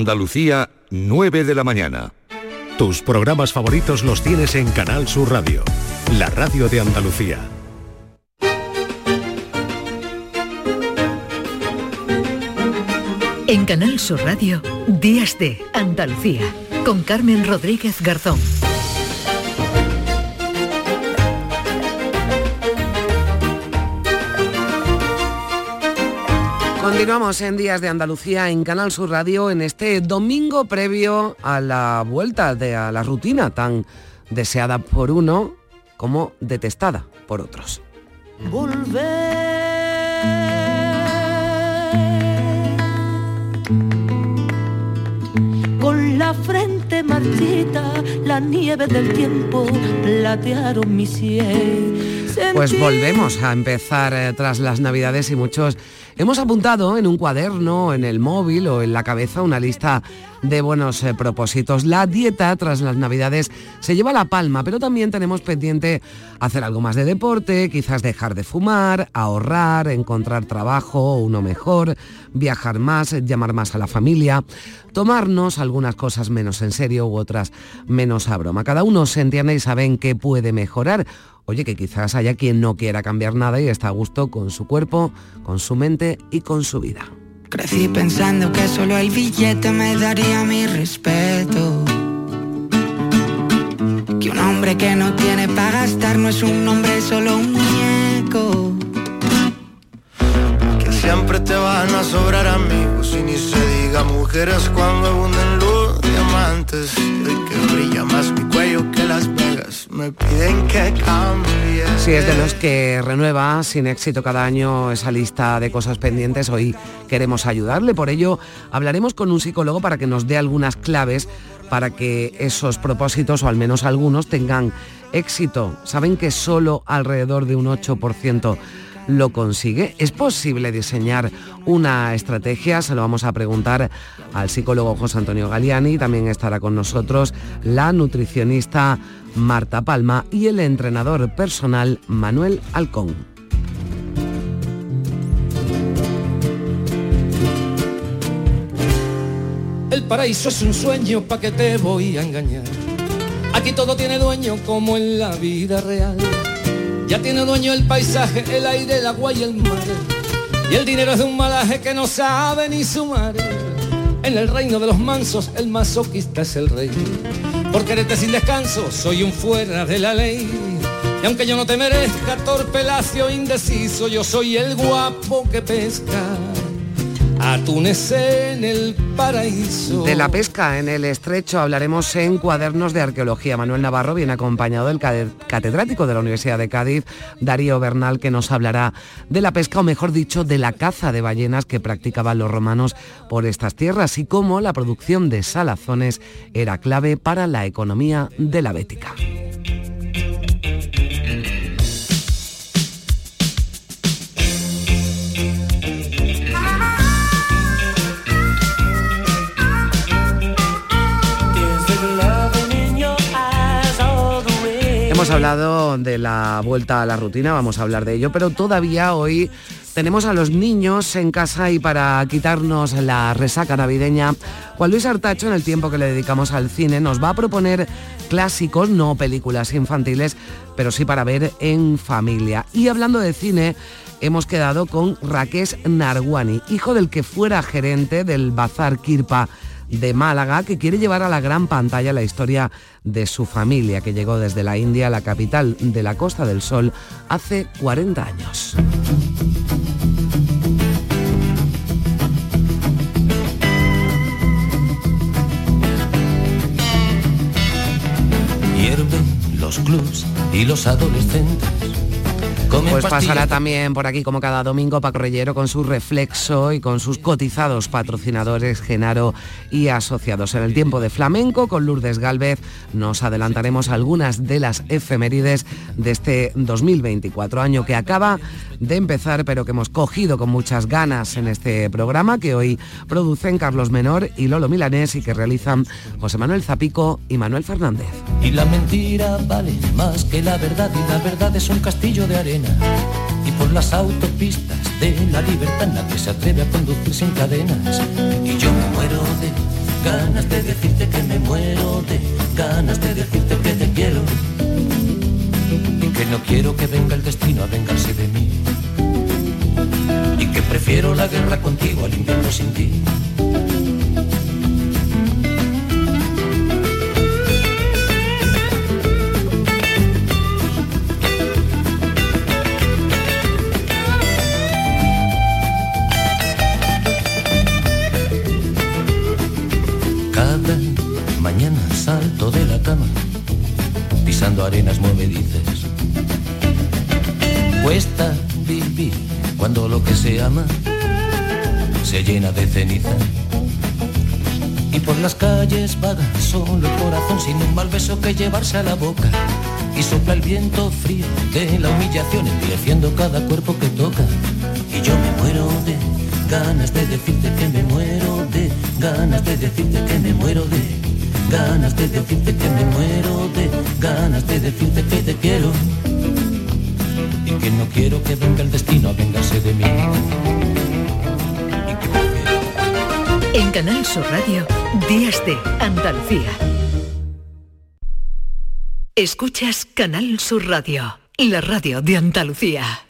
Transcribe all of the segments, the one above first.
Andalucía, 9 de la mañana. Tus programas favoritos los tienes en Canal Sur Radio, la radio de Andalucía. En Canal Sur Radio, Días de Andalucía, con Carmen Rodríguez Garzón. Continuamos en Días de Andalucía en Canal Sur Radio en este domingo previo a la vuelta de a la rutina tan deseada por uno como detestada por otros. Con la frente marchita, la nieve del tiempo platearon mi sien. Pues volvemos a empezar eh, tras las navidades y muchos hemos apuntado en un cuaderno, en el móvil o en la cabeza una lista de buenos eh, propósitos. La dieta tras las navidades se lleva la palma, pero también tenemos pendiente hacer algo más de deporte, quizás dejar de fumar, ahorrar, encontrar trabajo, uno mejor, viajar más, llamar más a la familia, tomarnos algunas cosas menos en serio u otras menos a broma. Cada uno se entiende y sabe en qué puede mejorar Oye, que quizás haya quien no quiera cambiar nada y está a gusto con su cuerpo, con su mente y con su vida. Crecí pensando que solo el billete me daría mi respeto. Que un hombre que no tiene para gastar no es un hombre, solo un muñeco. Que siempre te van a sobrar amigos y ni se diga mujeres cuando abunden los diamantes. Y que brilla más mi cuello que las me piden que cambie. Si es de los que renueva sin éxito cada año esa lista de cosas pendientes, hoy queremos ayudarle. Por ello, hablaremos con un psicólogo para que nos dé algunas claves para que esos propósitos, o al menos algunos, tengan éxito. Saben que solo alrededor de un 8% lo consigue? ¿Es posible diseñar una estrategia? Se lo vamos a preguntar al psicólogo José Antonio Galiani. También estará con nosotros la nutricionista Marta Palma y el entrenador personal Manuel Alcón. El paraíso es un sueño, ¿pa' que te voy a engañar? Aquí todo tiene dueño como en la vida real. Ya tiene dueño el paisaje, el aire, el agua y el mar. Y el dinero es de un malaje que no sabe ni sumar. En el reino de los mansos, el masoquista es el rey. Por quererte sin descanso, soy un fuera de la ley. Y aunque yo no te merezca, torpe, lacio, indeciso, yo soy el guapo que pesca atunes en el paraíso. De la pesca en el estrecho hablaremos en cuadernos de arqueología. Manuel Navarro viene acompañado del catedrático de la Universidad de Cádiz, Darío Bernal, que nos hablará de la pesca, o mejor dicho, de la caza de ballenas que practicaban los romanos por estas tierras y cómo la producción de salazones era clave para la economía de la Bética. Hemos hablado de la vuelta a la rutina, vamos a hablar de ello, pero todavía hoy tenemos a los niños en casa y para quitarnos la resaca navideña, Juan Luis Artacho, en el tiempo que le dedicamos al cine, nos va a proponer clásicos, no películas infantiles, pero sí para ver en familia. Y hablando de cine, hemos quedado con Raqués Narguani, hijo del que fuera gerente del Bazar Kirpa de Málaga, que quiere llevar a la gran pantalla la historia de su familia, que llegó desde la India la capital de la Costa del Sol hace 40 años. los clubs y los adolescentes pues pasará también por aquí como cada domingo Paco Reyero con su reflexo y con sus cotizados patrocinadores Genaro y asociados. En el tiempo de flamenco con Lourdes Galvez nos adelantaremos algunas de las efemérides de este 2024, año que acaba de empezar pero que hemos cogido con muchas ganas en este programa que hoy producen Carlos Menor y Lolo Milanés y que realizan José Manuel Zapico y Manuel Fernández. Y la mentira vale más que la verdad y la verdad es un castillo de arena y por las autopistas de la libertad nadie se atreve a conducir sin cadenas. Y yo me muero de ganas de decirte que me muero de ganas de decirte que te quiero y que no quiero que venga el destino a vengarse de mí y que prefiero la guerra contigo al invierno sin ti. Salto de la cama, pisando arenas movedizas. Cuesta vivir cuando lo que se ama se llena de ceniza. Y por las calles vaga solo el corazón sin un mal beso que llevarse a la boca. Y sopla el viento frío de la humillación endureciendo cada cuerpo que toca. Y yo me muero de ganas de decirte que me muero de ganas de decirte que me muero de ganas de decirte que me muero de ganas de decirte que te quiero y que no quiero que venga el destino a vengarse de mí. En Canal Sur Radio, Días de Andalucía. Escuchas Canal Sur Radio, la radio de Andalucía.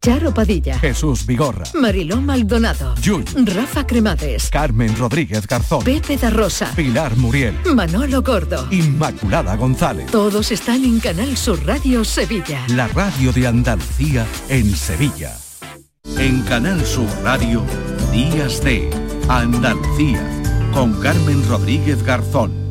Charo Padilla, Jesús Vigorra, Mariló Maldonado, Yuyu, Rafa Cremades, Carmen Rodríguez Garzón, Pepe da Rosa, Pilar Muriel, Manolo Gordo. Inmaculada González. Todos están en Canal Sur Radio Sevilla. La radio de Andalucía en Sevilla. En Canal Sur Radio, Días de Andalucía, con Carmen Rodríguez Garzón.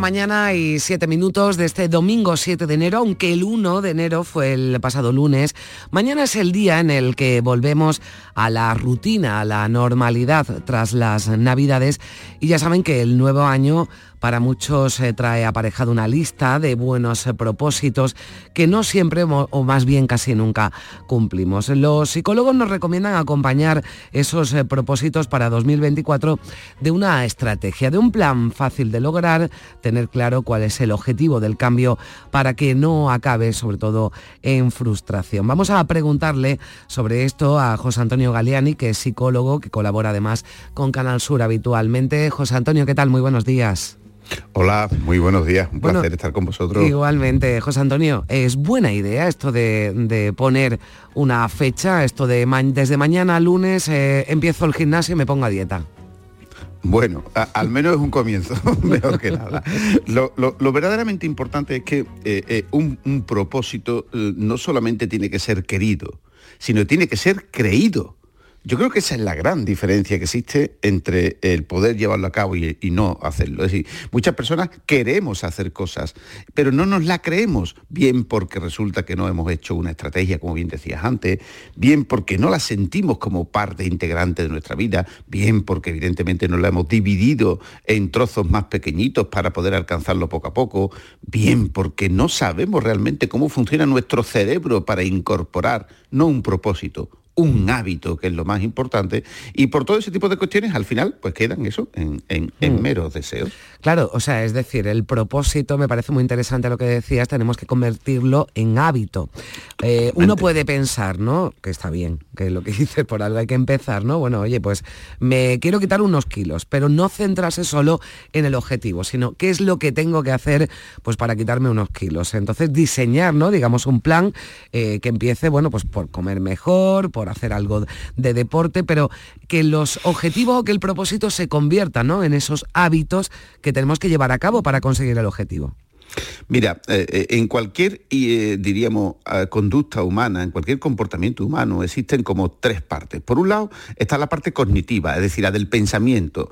Mañana y 7 minutos de este domingo 7 de enero, aunque el 1 de enero fue el pasado lunes. Mañana es el día en el que volvemos a la rutina, a la normalidad tras las navidades y ya saben que el nuevo año para muchos eh, trae aparejado una lista de buenos eh, propósitos que no siempre o más bien casi nunca cumplimos. Los psicólogos nos recomiendan acompañar esos eh, propósitos para 2024 de una estrategia, de un plan fácil de lograr, tener claro cuál es el objetivo del cambio para que no acabe sobre todo en frustración. Vamos a preguntarle sobre esto a José Antonio Galeani, que es psicólogo, que colabora además con Canal Sur habitualmente. José Antonio, ¿qué tal? Muy buenos días. Hola, muy buenos días. Un Bueno, placer estar con vosotros. Igualmente, José Antonio, es buena idea esto de, de poner una fecha, esto de ma- desde mañana lunes eh, empiezo el gimnasio y me pongo a dieta. Bueno, a- al menos es un comienzo, mejor que nada. Lo, lo- lo verdaderamente importante es que eh, eh, un, un propósito no solamente tiene que ser querido, sino tiene que ser creído. Yo creo que esa es la gran diferencia que existe entre el poder llevarlo a cabo y, no hacerlo. Es decir, muchas personas queremos hacer cosas, pero no nos la creemos, bien porque resulta que no hemos hecho una estrategia, como bien decías antes, bien porque no la sentimos como parte integrante de nuestra vida, bien porque evidentemente no la hemos dividido en trozos más pequeñitos para poder alcanzarlo poco a poco, bien porque no sabemos realmente cómo funciona nuestro cerebro para incorporar no un propósito, un hábito, que es lo más importante, y por todo ese tipo de cuestiones, al final, pues quedan eso en, en- en Mm. meros deseos. Claro, o sea, es decir, el propósito me parece muy interesante lo que decías, tenemos que convertirlo en hábito. Eh, uno puede pensar, ¿no? Que está bien, que lo que dices por algo hay que empezar, ¿no? Bueno, oye, pues me quiero quitar unos kilos, pero no centrarse solo en el objetivo, sino qué es lo que tengo que hacer pues para quitarme unos kilos. Entonces diseñar, ¿no? Digamos un plan eh, que empiece, bueno, pues por comer mejor, por hacer algo de deporte, pero que los objetivos o que el propósito se convierta, ¿no? En esos hábitos que tenemos que llevar a cabo para conseguir el objetivo. Mira, eh, eh, en cualquier, eh, diríamos, conducta humana, en cualquier comportamiento humano, existen como tres partes. Por un lado está la parte cognitiva, es decir, la del pensamiento.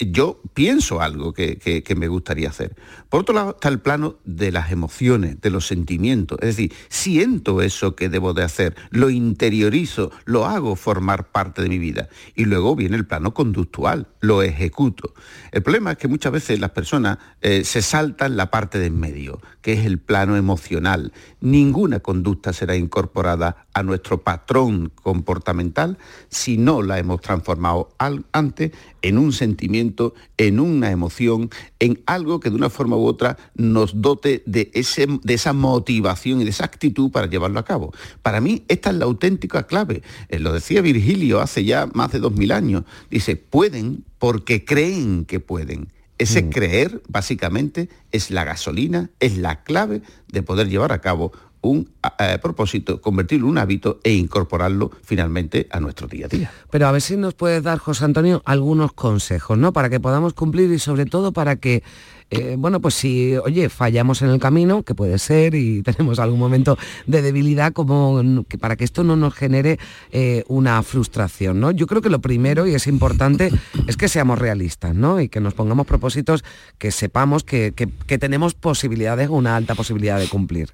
yo pienso algo que, que, me gustaría hacer. Por otro lado está el plano de las emociones, de los sentimientos. Es decir, siento eso que debo de hacer, lo interiorizo, lo hago formar parte de mi vida. Y luego viene el plano conductual, lo ejecuto. El problema es que muchas veces las personas se saltan la parte de en medio, que es el plano emocional. Ninguna conducta será incorporada a nuestro patrón comportamental si no la hemos transformado antes en un sentimiento, en una emoción, en algo que de una forma u otra nos dote de, ese, de esa motivación y de esa actitud para llevarlo a cabo. Para mí esta es la auténtica clave. Eh, lo decía Virgilio hace ya más de dos mil años. Dice, pueden porque creen que pueden. Ese mm. creer, básicamente, es la gasolina, es la clave de poder llevar a cabo un propósito, convertirlo en un hábito e incorporarlo finalmente a nuestro día a día. Pero a ver si nos puedes dar, José Antonio, algunos consejos, ¿no? Para que podamos cumplir y sobre todo para que eh, bueno, pues si, oye, fallamos en el camino, que puede ser, y tenemos algún momento de debilidad, como que para que esto no nos genere eh, una frustración, ¿no? Yo creo que lo primero, y es importante, es que seamos realistas, ¿no? Y que nos pongamos propósitos que sepamos que, tenemos posibilidades, una alta posibilidad de cumplir.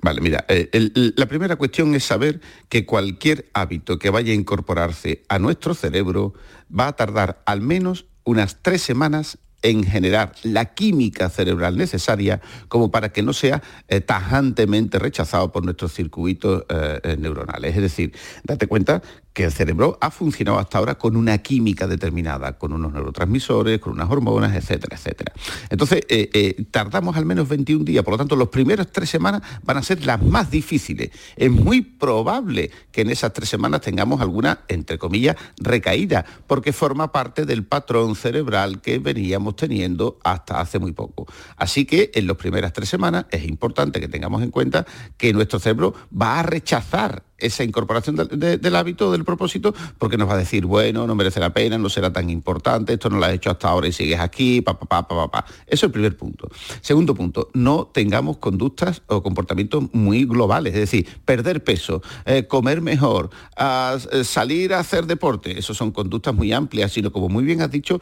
Vale, mira, eh, la primera cuestión es saber que cualquier hábito que vaya a incorporarse a nuestro cerebro va a tardar al menos unas tres semanas en generar la química cerebral necesaria como para que no sea eh, tajantemente rechazado por nuestros circuitos eh, eh, neuronales. Es decir, date cuenta que el cerebro ha funcionado hasta ahora con una química determinada, con unos neurotransmisores, con unas hormonas, etcétera, etcétera. Entonces, eh, eh, tardamos al menos 21 días, por lo tanto, los primeros tres semanas van a ser las más difíciles. Es muy probable que en esas tres semanas tengamos alguna, entre comillas, recaída, porque forma parte del patrón cerebral que veníamos teniendo hasta hace muy poco. Así que en las primeras tres semanas es importante que tengamos en cuenta que nuestro cerebro va a rechazar esa incorporación del hábito, del propósito, porque nos va a decir, bueno, no merece la pena, no será tan importante, esto no lo has hecho hasta ahora y sigues aquí, pa, pa, pa, pa, Eso es el primer punto. Segundo punto, no tengamos conductas o comportamientos muy globales, es decir, perder peso, eh, comer mejor, eh, salir a hacer deporte, eso son conductas muy amplias, sino como muy bien has dicho,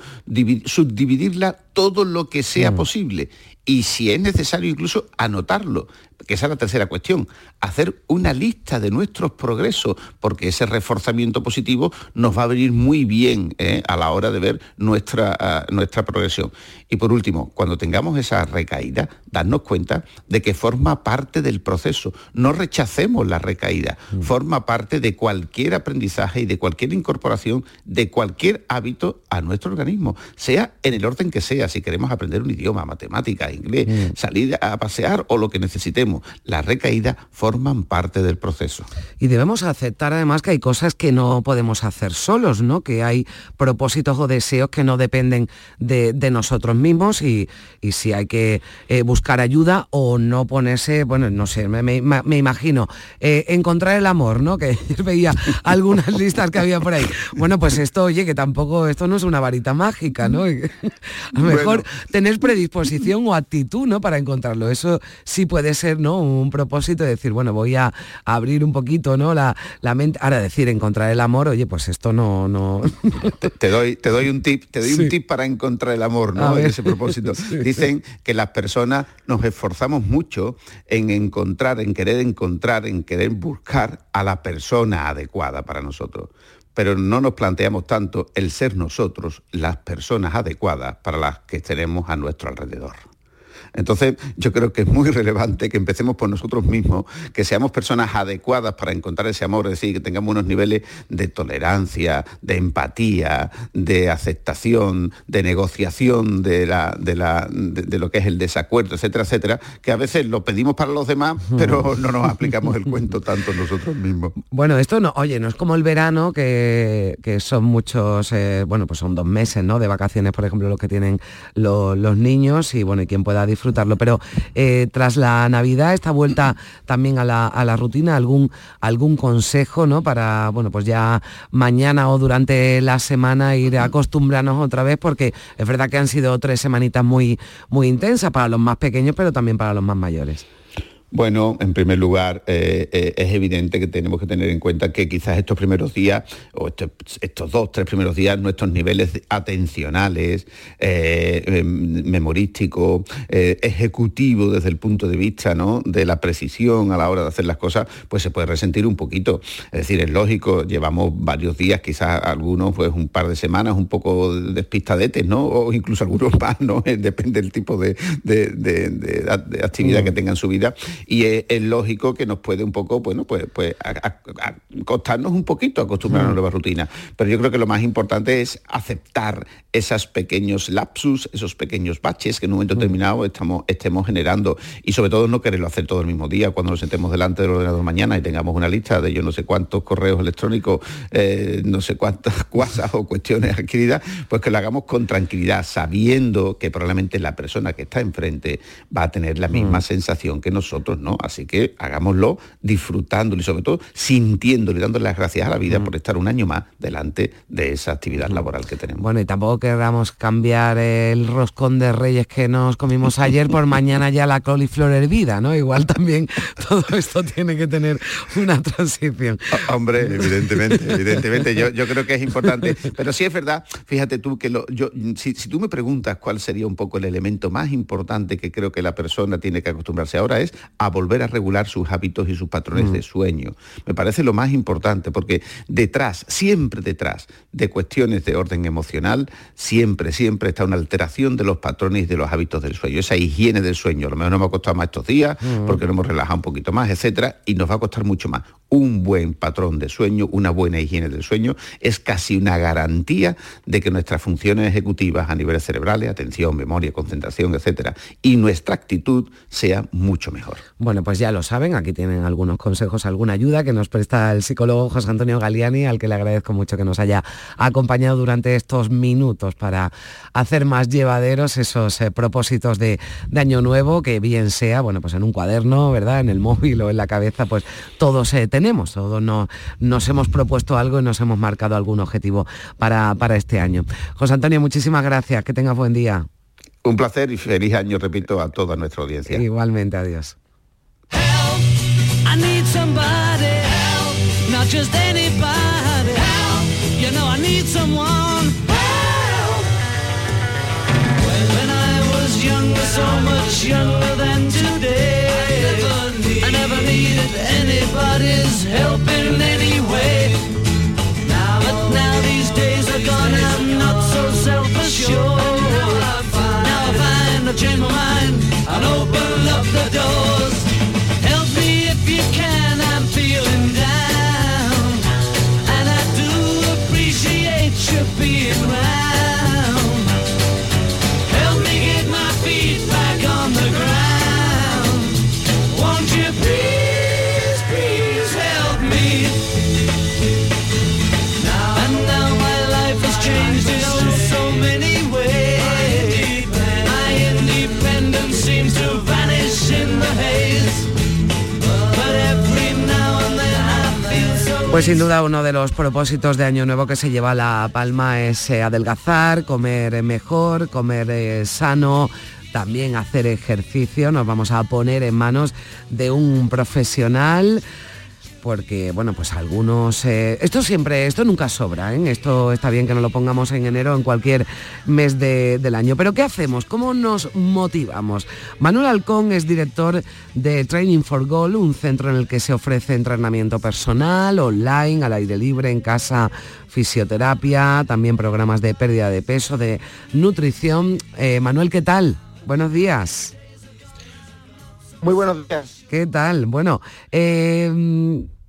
subdividirla todo lo que sea mm. posible y si es necesario incluso anotarlo, que esa es la tercera cuestión, hacer una lista de nuestros progresos, porque ese reforzamiento positivo nos va a venir muy bien ¿eh? a la hora de ver nuestra, ah, nuestra progresión. Y por último, cuando tengamos esa recaída, darnos cuenta de que forma parte del proceso. No rechacemos la recaída, mm. forma parte de cualquier aprendizaje y de cualquier incorporación de cualquier hábito a nuestro organismo, sea en el orden que sea, si queremos aprender un idioma, matemática, inglés, mm. salir a pasear o lo que necesitemos. La recaída forman parte del proceso. Y debemos aceptar además que hay cosas que no podemos hacer solos, ¿no? Que hay propósitos o deseos que no dependen de, nosotros mismos y, si hay que eh, buscar ayuda o no ponerse, bueno, no sé, me, imagino, eh, encontrar el amor, ¿no? Que veía algunas listas que había por ahí. Bueno, pues esto, oye, que tampoco, esto no es una varita mágica, ¿no? A lo mejor tener predisposición o actitud, ¿no? Para encontrarlo. Eso sí puede ser, ¿no? Un propósito de decir, bueno, voy a abrir un poquito, ¿no? La, mente. Ahora decir, encontrar el amor, oye, pues esto no, no. Te, doy, te doy un tip, te doy un tip para encontrar el amor, ¿no? En ese propósito. Dicen que las personas nos esforzamos mucho en encontrar, en querer encontrar, en querer buscar a la persona adecuada para nosotros pero no nos planteamos tanto el ser nosotros las personas adecuadas para las que tenemos a nuestro alrededor. Entonces, yo creo que es muy relevante que empecemos por nosotros mismos, que seamos personas adecuadas para encontrar ese amor, es decir, que tengamos unos niveles de tolerancia, de empatía, de aceptación, de negociación de, lo que es el desacuerdo, etcétera, etcétera, que a veces lo pedimos para los demás, pero no nos aplicamos el cuento tanto nosotros mismos. Bueno, esto no, oye, no es como el verano, que, son muchos, eh, bueno, pues son dos meses, ¿no? De vacaciones, por ejemplo, los que tienen los niños y, bueno, y quien pueda disfrutar disfrutarlo. Pero eh, tras la Navidad, esta vuelta también a la, rutina, algún, algún consejo, ¿no? Para, bueno, pues ya mañana o durante la semana ir acostumbrarnos otra vez, porque es verdad que han sido tres semanitas muy, muy intensas para los más pequeños, pero también para los más mayores. Bueno, en primer lugar, eh, eh, es evidente que tenemos que tener en cuenta que quizás estos primeros días, o estos dos, tres primeros días, nuestros niveles atencionales, eh, em, memorísticos, ejecutivos desde el punto de vista ¿no? de la precisión a la hora de hacer las cosas, pues se puede resentir un poquito. Es decir, es lógico, llevamos varios días, quizás algunos, pues un par de semanas, un poco despistadetes, ¿no? O incluso algunos más, ¿no? Depende del tipo de, actividad que tengan su vida y es, lógico que nos puede un poco, bueno, pues, pues costarnos un poquito acostumbrarnos a una nueva rutina. Pero yo creo que lo más importante es aceptar esos pequeños lapsus, esos pequeños baches que en un momento determinado estamos, estemos generando y sobre todo no quererlo hacer todo el mismo día cuando nos sentemos delante del ordenador mañana y tengamos una lista de yo no sé cuántos correos electrónicos, eh, no sé cuántas cuasas o cuestiones adquiridas, pues que lo hagamos con tranquilidad, sabiendo que probablemente la persona que está enfrente va a tener la misma mm. sensación que nosotros ¿no? Así que hagámoslo disfrutándolo y sobre todo sintiéndolo y dándole las gracias a la vida mm. por estar un año más delante de esa actividad laboral que tenemos. Bueno, y tampoco queramos cambiar el roscón de reyes que nos comimos ayer por mañana ya la coliflor hervida, ¿no? Igual también todo esto tiene que tener una transición. Hombre, evidentemente, evidentemente, yo, yo, creo que es importante, pero sí es verdad, fíjate tú que lo, yo, si, si tú me preguntas cuál sería un poco el elemento más importante que creo que la persona tiene que acostumbrarse ahora es a volver a regular sus hábitos y sus patrones mm. de sueño. Me parece lo más importante porque detrás, siempre detrás de cuestiones de orden emocional, siempre, siempre está una alteración de los patrones y de los hábitos del sueño. Esa higiene del sueño, a lo mejor nos va a costar más estos días mm. porque nos hemos relajado un poquito más, etcétera, y nos va a costar mucho más. Un buen patrón de sueño, una buena higiene del sueño, es casi una garantía de que nuestras funciones ejecutivas a niveles cerebrales, atención, memoria, concentración, etcétera, y nuestra actitud sea mucho mejor. Bueno, pues ya lo saben, aquí tienen algunos consejos, alguna ayuda que nos presta el psicólogo José Antonio Galiani, al que le agradezco mucho que nos haya acompañado durante estos minutos para hacer más llevaderos esos eh, propósitos de, año nuevo, que bien sea, bueno, pues en un cuaderno, ¿verdad? En el móvil o en la cabeza, pues todos eh, tenemos, todos nos hemos propuesto algo y nos hemos marcado algún objetivo para, para este año. José Antonio, muchísimas gracias, que tengas buen día. Un placer y feliz año, repito, a toda nuestra audiencia. Igualmente, adiós. Somebody help, not just anybody help. You know I need someone help. When I was younger, so much younger than today, I never, need, I never needed anybody's help in any way. Now, but now these days are gone, I'm not so self-assured. Now I find, now I changed my mind and open up the doors. Pues sin duda uno de los propósitos de Año Nuevo que se lleva la palma es eh, adelgazar, comer mejor, comer eh, sano, también hacer ejercicio. Nos vamos a poner en manos de un profesional porque bueno, pues algunos... Eh, esto siempre, esto nunca sobra, ¿eh? esto está bien que no lo pongamos en enero en cualquier mes del año. Pero ¿qué hacemos? ¿Cómo nos motivamos? Manuel Alcón es director de Training for Goal, un centro en el que se ofrece entrenamiento personal, online, al aire libre, en casa, fisioterapia, también programas de pérdida de peso, de nutrición. Eh, Manuel, ¿qué tal? Buenos días. Muy buenos días. ¿Qué tal? Bueno, eh,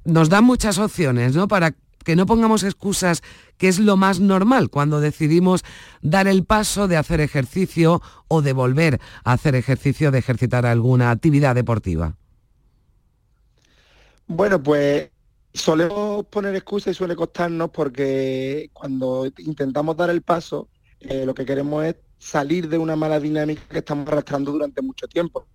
nos dan muchas opciones, ¿no? Para que no pongamos excusas, que es lo más normal cuando decidimos dar el paso de hacer ejercicio o de volver a hacer ejercicio, de ejercitar alguna actividad deportiva. Bueno, pues solemos poner excusas y suele costarnos porque cuando intentamos dar el paso, eh, lo que queremos es salir de una mala dinámica que estamos arrastrando durante mucho tiempo.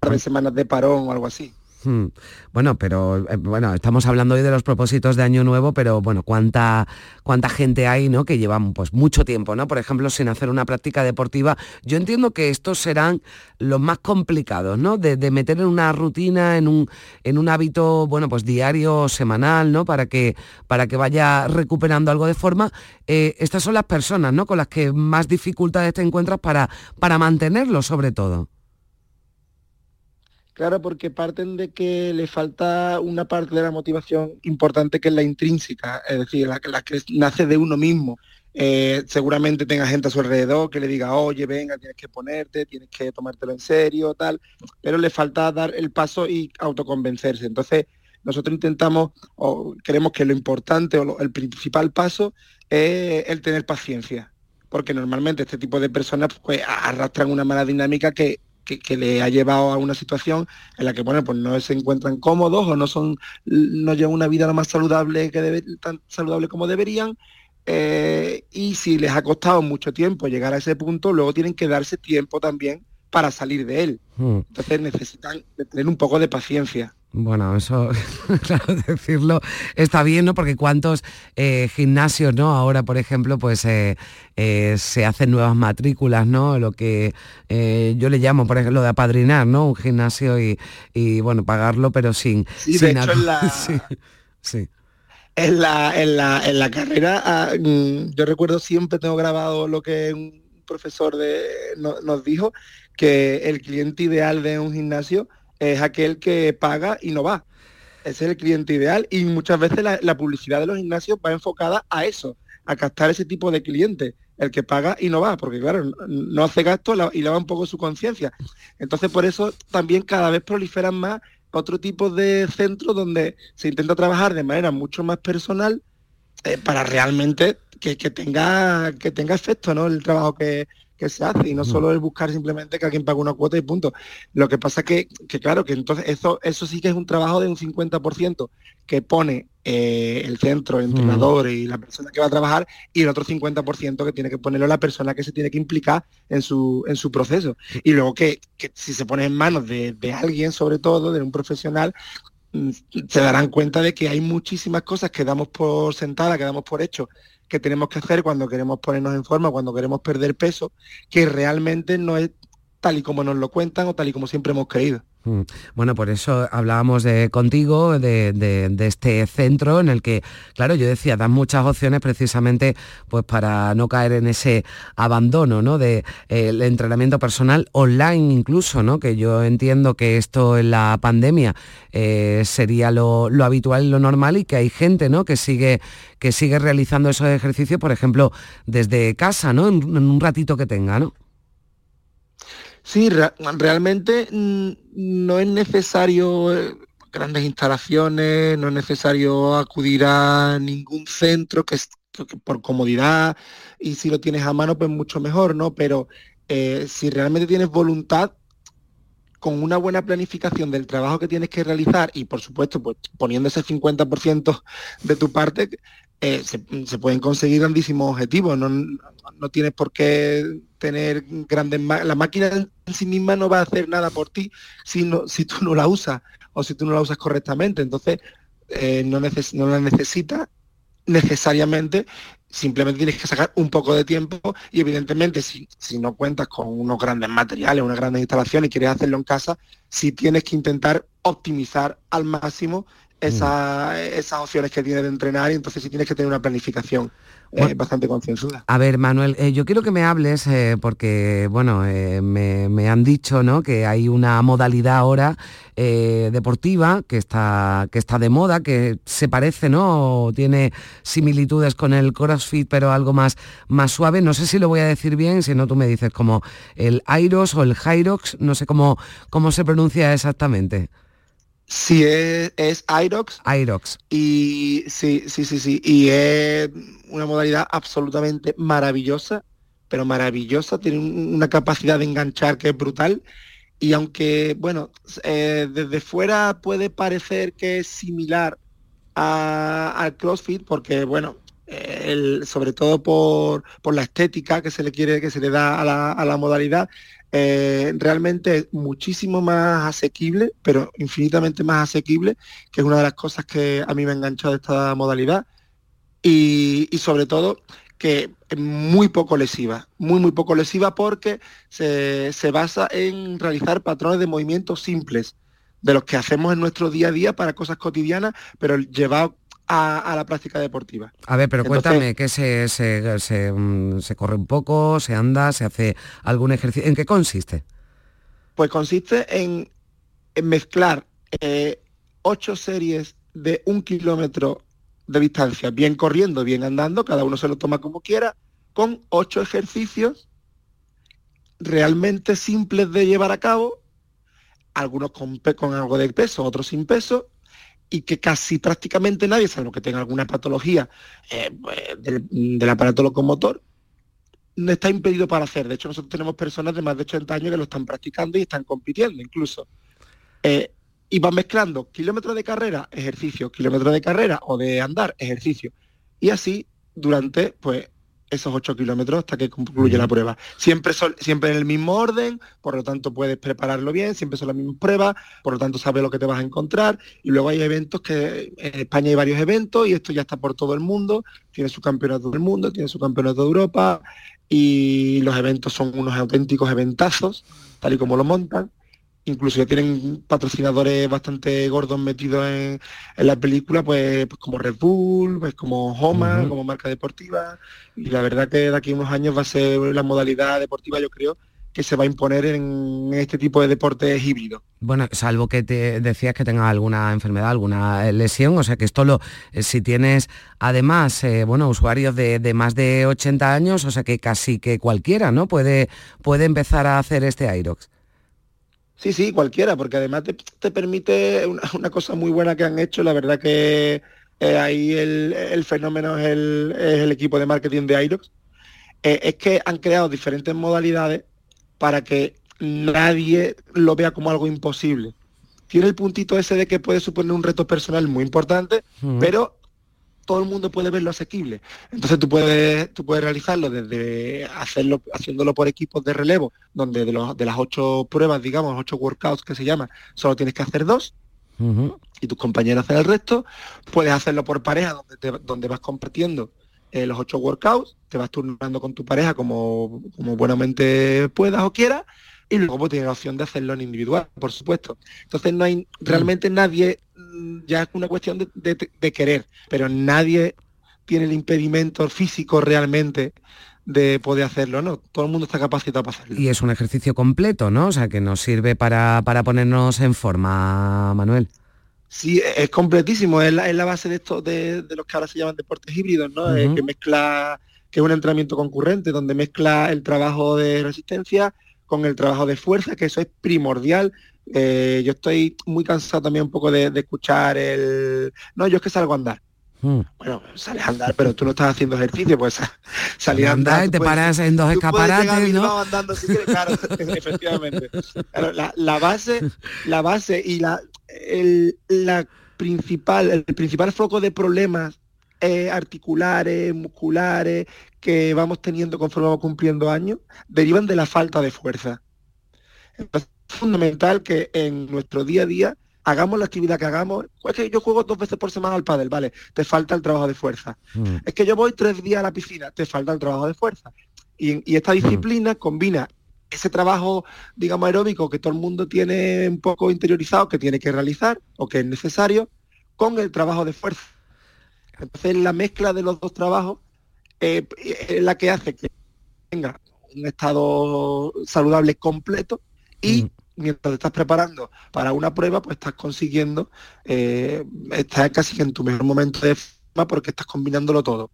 Tres semanas de parón o algo así. Hmm. Bueno, pero eh, bueno, estamos hablando hoy de los propósitos de Año Nuevo, pero bueno, cuánta cuánta gente hay, ¿no? Que llevan pues mucho tiempo, ¿no? Por ejemplo, sin hacer una práctica deportiva. Yo entiendo que estos serán los más complicados, ¿no? De, de meter en una rutina, en un, en un hábito, bueno, pues diario semanal, ¿no? Para que, para que vaya recuperando algo de forma. Eh, estas son las personas, ¿no? Con las que más dificultades te encuentras para, para mantenerlo, sobre todo. Claro, porque parten de que le falta una parte de la motivación importante que es la intrínseca, es decir, la, que nace de uno mismo. Eh, seguramente tenga gente a su alrededor que le diga, oye, venga, tienes que ponerte, tienes que tomártelo en serio, tal, pero le falta dar el paso y autoconvencerse. Entonces, nosotros intentamos o creemos que lo importante o el principal paso es el tener paciencia, porque normalmente este tipo de personas pues, arrastran una mala dinámica que, que, que le ha llevado a una situación en la que bueno pues no se encuentran cómodos o no son no llevan una vida lo más saludable que debe, tan saludable como deberían eh, y si les ha costado mucho tiempo llegar a ese punto luego tienen que darse tiempo también para salir de él Hmm. entonces necesitan tener un poco de paciencia Bueno, eso, claro, decirlo está bien, ¿no? Porque cuántos eh, gimnasios, ¿no? Ahora, por ejemplo, pues eh, eh, se hacen nuevas matrículas, ¿no? Lo que yo le llamo, por ejemplo, de apadrinar, ¿no? Un gimnasio y, y, bueno, pagarlo, pero sin... Sí, de sin hecho, en la- sí, sí. En la, en la, en la carrera, ah, mm, yo recuerdo siempre tengo grabado lo que un profesor de, no- nos dijo, que el cliente ideal de un gimnasio es aquel que paga y no va. Ese es el cliente ideal y muchas veces la, publicidad de los gimnasios va enfocada a eso, a captar ese tipo de cliente, el que paga y no va, porque claro, no, hace gasto y lava un poco su conciencia. Entonces por eso también cada vez proliferan más otro tipo de centros donde se intenta trabajar de manera mucho más personal eh, para realmente que, que tenga que tenga efecto ¿no? el trabajo que, que se hace y no solo el buscar simplemente que alguien pague una cuota y punto. Lo que pasa que, que claro, que entonces eso, eso sí que es un trabajo de un 50% que pone eh, el centro, el entrenador y la persona que va a trabajar y el otro 50% que tiene que ponerlo la persona que se tiene que implicar en su, en su proceso. Y luego que, que si se pone en manos de, de alguien, sobre todo, de un profesional, mm, se darán cuenta de que hay muchísimas cosas que damos por sentada, que damos por hecho, que tenemos que hacer cuando queremos ponernos en forma, cuando queremos perder peso, que realmente no es tal y como nos lo cuentan o tal y como siempre hemos creído. Mm. Bueno, por eso hablábamos de, contigo de, este centro en el que, claro, yo decía, dan muchas opciones precisamente pues para no caer en ese abandono, ¿no? De entrenamiento personal online incluso, ¿no? Que yo entiendo que esto en la pandemia eh, sería lo, habitual lo normal y que hay gente, ¿no? Que sigue, que sigue realizando esos ejercicios, por ejemplo, desde casa, ¿no? En, en un ratito que tenga, ¿no? Sí, re- realmente mm, no es necesario eh, grandes instalaciones, no es necesario acudir a ningún centro que, es- por comodidad y si lo tienes a mano pues mucho mejor, ¿no? Pero eh, si realmente tienes voluntad, con una buena planificación del trabajo que tienes que realizar y por supuesto pues poniendo ese 50% de tu parte, eh, se, pueden conseguir grandísimos objetivos. No, no tienes por qué tener grandes... La máquina en sí misma no va a hacer nada por ti si, no, si tú no la usas o si tú no la usas correctamente. Entonces, eh, no, neces- no la necesitas necesariamente, simplemente tienes que sacar un poco de tiempo y evidentemente si, si no cuentas con unos grandes materiales, unas grandes instalaciones y quieres hacerlo en casa, sí tienes que intentar optimizar al máximo esa- esas opciones que tienes de entrenar y entonces sí tienes que tener una planificación eh, bastante concienzuda. A ver, Manuel, eh, yo quiero que me hables, eh, porque, bueno, me, me han dicho ¿no? que hay una modalidad ahora deportiva que está, que está de moda, que se parece, ¿no? O tiene similitudes con el CrossFit, pero algo más, más suave. No sé si lo voy a decir bien, si no tú me dices como el Airos o el Hyrox, no sé cómo, cómo se pronuncia exactamente. Sí, es, es Irox. Irox. Y sí, sí, sí, sí. Y es una modalidad absolutamente maravillosa, pero maravillosa. Tiene un- una capacidad de enganchar que es brutal. Y aunque, bueno, eh, desde fuera puede parecer que es similar a- al CrossFit, porque, bueno, el, sobre todo por, por, la estética que se le quiere, que se le da a la, a la modalidad, eh, realmente es muchísimo más asequible, pero infinitamente más asequible, que es una de las cosas que a mí me ha enganchado de esta modalidad. Y, y sobre todo que es muy poco lesiva, muy muy poco lesiva porque se, se basa en realizar patrones de movimientos simples, de los que hacemos en nuestro día a día para cosas cotidianas, pero llevado a, a, la práctica deportiva. A ver, pero Entonces, cuéntame, que se, se, se, um, se, corre un poco, se anda, se hace algún ejercicio. ¿En qué consiste? Pues consiste en, en mezclar eh, ocho series de un kilómetro de distancia, bien corriendo, bien andando, cada uno se lo toma como quiera, con ocho ejercicios realmente simples de llevar a cabo, algunos con, con algo de peso, otros sin peso, y que casi prácticamente nadie, salvo que tenga alguna patología eh, del, aparato locomotor, no está impedido para hacer. De hecho, nosotros tenemos personas de más de 80 años que lo están practicando y están compitiendo incluso. Eh, y van mezclando kilómetros de carrera, ejercicio, kilómetros de carrera o de andar, ejercicio. Y así durante pues esos 8 kilómetros hasta que concluye la prueba. Siempre, son, siempre en el mismo orden, por lo tanto puedes prepararlo bien, siempre son las mismas pruebas, por lo tanto sabes lo que te vas a encontrar. Y luego hay eventos que en España hay varios eventos y esto ya está por todo el mundo, tiene su campeonato del mundo, tiene su campeonato de Europa y los eventos son unos auténticos eventazos, tal y como lo montan incluso ya tienen patrocinadores bastante gordos metidos en, en la película, pues, pues, como Red Bull, pues como Homa, uh -huh. como marca deportiva. Y la verdad que de aquí a unos años va a ser la modalidad deportiva, yo creo, que se va a imponer en este tipo de deportes híbridos. Bueno, salvo que te decías que tenga alguna enfermedad, alguna lesión, o sea que esto lo, eh, si tienes además, eh, bueno, usuarios de, de, más de 80 años, o sea que casi que cualquiera, ¿no? Puede, puede empezar a hacer este Irox. Sí, sí, cualquiera, porque además te, te permite una, una, cosa muy buena que han hecho, la verdad que eh, ahí el, el, fenómeno es el, es el, equipo de marketing de Irox, eh, es que han creado diferentes modalidades para que nadie lo vea como algo imposible. Tiene el puntito ese de que puede suponer un reto personal muy importante, pero todo el mundo puede verlo asequible. Entonces tú puedes, tú puedes realizarlo desde hacerlo, haciéndolo por equipos de relevo, donde de, los, de las ocho pruebas, digamos, ocho workouts que se llaman, solo tienes que hacer dos. Uh -huh. Y tus compañeros hacen el resto. Puedes hacerlo por pareja, donde, te, donde vas compartiendo eh, los ocho workouts, te vas turnando con tu pareja como, como buenamente puedas o quieras, y luego pues, tienes la opción de hacerlo en individual, por supuesto. Entonces no hay realmente nadie, mm, ya es una cuestión de, de, de querer, pero nadie tiene el impedimento físico realmente de poder hacerlo, ¿no? Todo el mundo está capacitado para hacerlo. Y es un ejercicio completo, ¿no? O sea, que nos sirve para, para ponernos en forma, Manuel. Sí, es completísimo, es la, es la base de esto de, de, los que ahora se llaman deportes híbridos, ¿no? Uh -huh. eh, que mezcla, que es un entrenamiento concurrente, donde mezcla el trabajo de resistencia con el trabajo de fuerza, que eso es primordial. Eh, yo estoy muy cansado también un poco de, de, escuchar el... No, yo es que salgo a andar. Mm. Bueno, sales a andar, pero tú no estás haciendo ejercicio, pues salir a andar. y te puedes, paras en dos escaparates, ¿no? Andando, si quieres, claro, efectivamente. Claro, la, la, base, la base y la, el, la principal, el principal foco de problemas eh, articulares, musculares, que vamos teniendo conforme vamos cumpliendo años, derivan de la falta de fuerza. Entonces, es fundamental que en nuestro día a día hagamos la actividad que hagamos. Es que yo juego dos veces por semana al pádel, vale, te falta el trabajo de fuerza. Mm. Es que yo voy tres días a la piscina, te falta el trabajo de fuerza. Y, y esta disciplina mm. combina ese trabajo, digamos, aeróbico que todo el mundo tiene un poco interiorizado, que tiene que realizar o que es necesario, con el trabajo de fuerza. Entonces la mezcla de los dos trabajos eh, es la que hace que tenga un estado saludable completo y mm. mientras te estás preparando para una prueba, pues estás consiguiendo, eh, estás casi en tu mejor momento de forma porque estás combinándolo todo.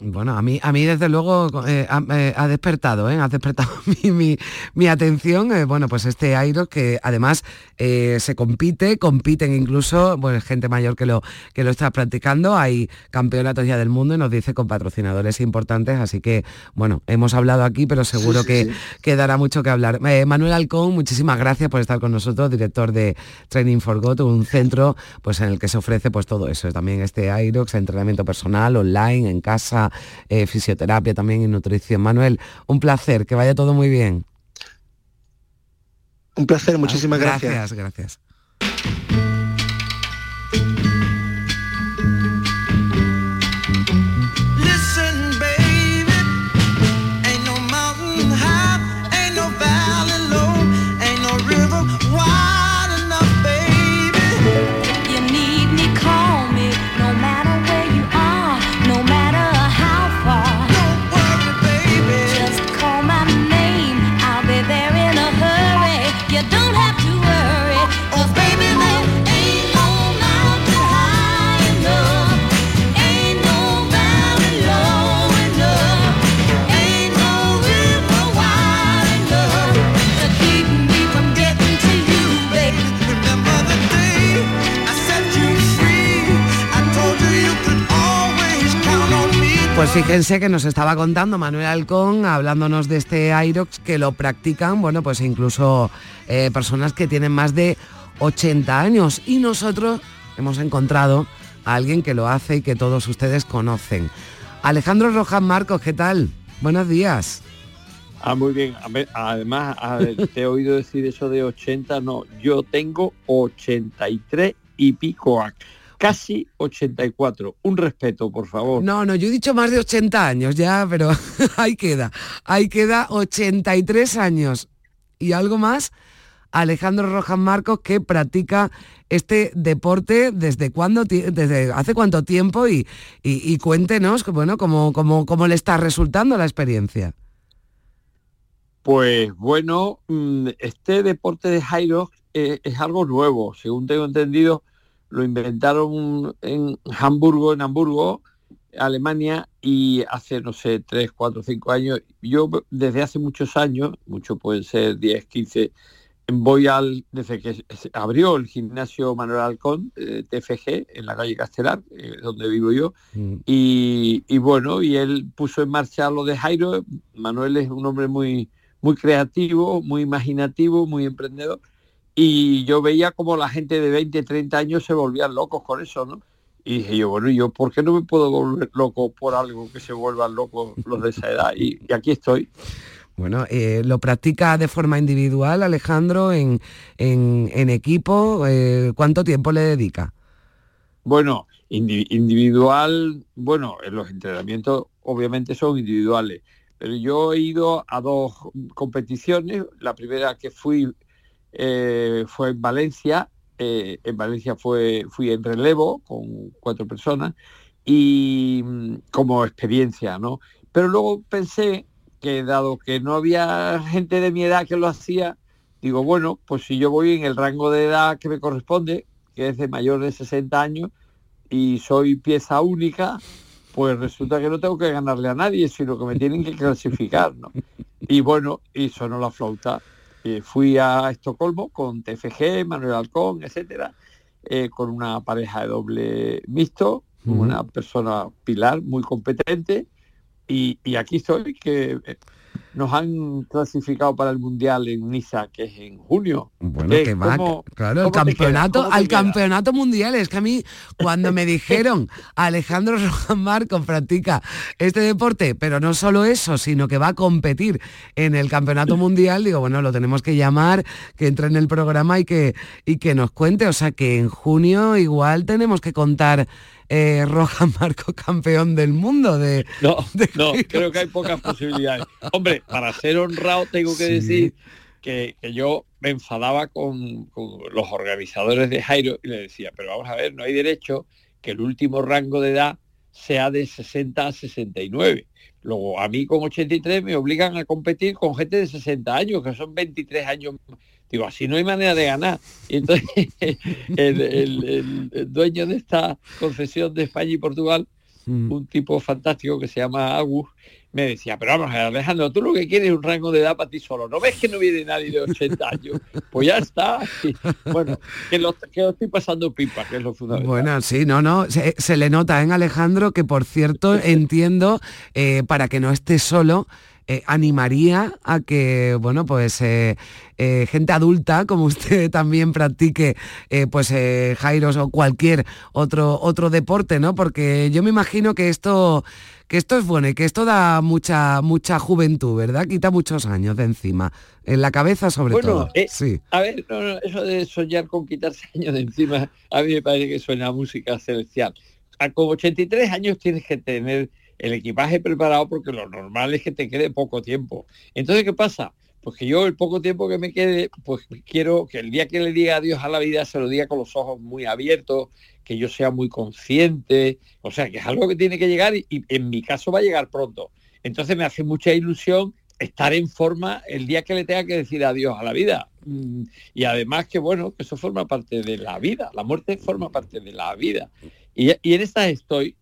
Bueno, a mí, a mí desde luego eh, ha, eh, ha, despertado, ¿eh? ha despertado mi, mi, mi atención, bueno, pues este Airo que además se compite, compiten incluso, bueno, gente mayor que lo, que lo está practicando, hay campeonatos ya del mundo y nos dice con patrocinadores importantes, así que, bueno, hemos hablado aquí, pero seguro sí, que, sí. que, dará mucho que hablar. Manuel Alcón, muchísimas gracias por estar con nosotros, director de Training for God, un centro pues en el que se ofrece pues todo eso, también este Airox, entrenamiento personal, online, en casa, yoga, eh, fisioterapia también y nutrición. Manuel, un placer, que vaya todo muy bien. Un placer, muchísimas gracias. Gracias, gracias. Pues fíjense que nos estaba contando Manuel Alcón, hablándonos de este Irox, que lo practican, bueno, pues incluso eh, personas que tienen más de 80 años. Y nosotros hemos encontrado a alguien que lo hace y que todos ustedes conocen. Alejandro Rojas Marcos, ¿qué tal? Buenos días. Ah, muy bien. Además, te he oído decir eso de 80, no, yo tengo 83 y pico, a- casi 84. Un respeto, por favor. No, no, yo he dicho más de 80 años ya, pero ahí queda. Ahí queda 83 años. Y algo más, Alejandro Rojas Marcos, que practica este deporte desde cuándo, desde hace cuánto tiempo y, y- y cuéntenos, bueno, cómo, cómo, cómo le está resultando la experiencia. Pues bueno, mm, este deporte de Jairo eh, es algo nuevo. Según tengo entendido, lo inventaron en Hamburgo, en Hamburgo, Alemania, y hace, no sé, 3, 4, 5 años. Yo desde hace muchos años, mucho pueden ser 10, 15, voy al, desde que se abrió el gimnasio Manuel Alcón, eh, TFG, en la calle Castelar, eh, donde vivo yo, y, y bueno, y él puso en marcha lo de Jairo. Manuel es un hombre muy, muy creativo, muy imaginativo, muy emprendedor. Y yo veía como la gente de 20, 30 años se volvían locos con eso, ¿no? Y dije yo, bueno, ¿y yo por qué no me puedo volver loco por algo que se vuelvan locos los de esa edad? Y, y aquí estoy. Bueno, eh, lo practica de forma individual, Alejandro, en, en- en equipo. eh, ¿Cuánto tiempo le dedica? Bueno, indi- individual, bueno, en los entrenamientos obviamente son individuales, pero yo he ido a dos competiciones. La primera que fui eh, fue en Valencia. eh, en Valencia fue, fui en relevo con cuatro personas y mm, como experiencia, ¿no? Pero luego pensé que dado que no había gente de mi edad que lo hacía, digo, bueno, pues si yo voy en el rango de edad que me corresponde, que es de mayor de 60 años, y soy pieza única, pues resulta que no tengo que ganarle a nadie, sino que me tienen que clasificar, ¿no? Y bueno, y sonó la flauta. Eh, fui a Estocolmo con TFG, Manuel Alcón, etcétera, eh, con una pareja de doble mixto, una persona pilar muy competente, y, y aquí estoy, que eh, nos han clasificado para el Mundial en Niza, que es en junio. Bueno, que va, ¿cómo- claro, el cómo campeonato, ¿Cómo te al queda? campeonato mundial. Es que a mí, cuando me dijeron Alejandro Rojas Marcos practica este deporte, pero no solo eso, sino que va a competir en el campeonato mundial, digo, bueno, lo tenemos que llamar, que entre en el programa y que, y que nos cuente. O sea que en junio igual tenemos que contar eh, Rojas Marcos campeón del mundo de. No, no, creo que hay pocas posibilidades. Hombre, para ser honrado tengo que Sí. decir que, que yo me enfadaba con, con los organizadores de Jairo y le decía, pero vamos a ver, no hay derecho que el último rango de edad sea de 60 a 69. Luego, a mí con 83 me obligan a competir con gente de 60 años, que son 23 años. Digo, así no hay manera de ganar. Y entonces el, el- el- el dueño de esta concesión de España y Portugal, un tipo fantástico que se llama Agus, me decía, pero vamos Alejandro, tú lo que quieres es un rango de edad para ti solo. ¿No ves que no viene nadie de 80 años? Pues ya está. Bueno, que lo, que lo estoy pasando pipa, que es lo fundamental. Bueno, sí, no, no, se, se le nota en Alejandro que, por cierto, entiendo, eh, para que no esté solo, eh, animaría a que, bueno, pues eh, eh, gente adulta como usted también practique, pues Jairos o cualquier otro, otro deporte, ¿no? Porque yo me imagino que esto, que esto es bueno y que esto da mucha, mucha juventud, ¿verdad? Quita muchos años de encima, en la cabeza sobre Bueno, todo. sí. A ver, no, no, eso de soñar con quitarse años de encima, a mí me parece que suena a música celestial. A como 83 años tienes que tener el equipaje preparado porque lo normal es que te quede poco tiempo. Entonces, ¿qué pasa? Pues que yo el poco tiempo que me quede, pues quiero que el día que le diga adiós a la vida se lo diga con los ojos muy abiertos, que yo sea muy consciente, o sea, que es algo que tiene que llegar y, en mi caso va a llegar pronto. Entonces me hace mucha ilusión estar en forma el día que le tenga que decir adiós a la vida. Mm, Y además que bueno, que eso forma parte de la vida, la muerte forma parte de la vida. Y, y en esta estoy.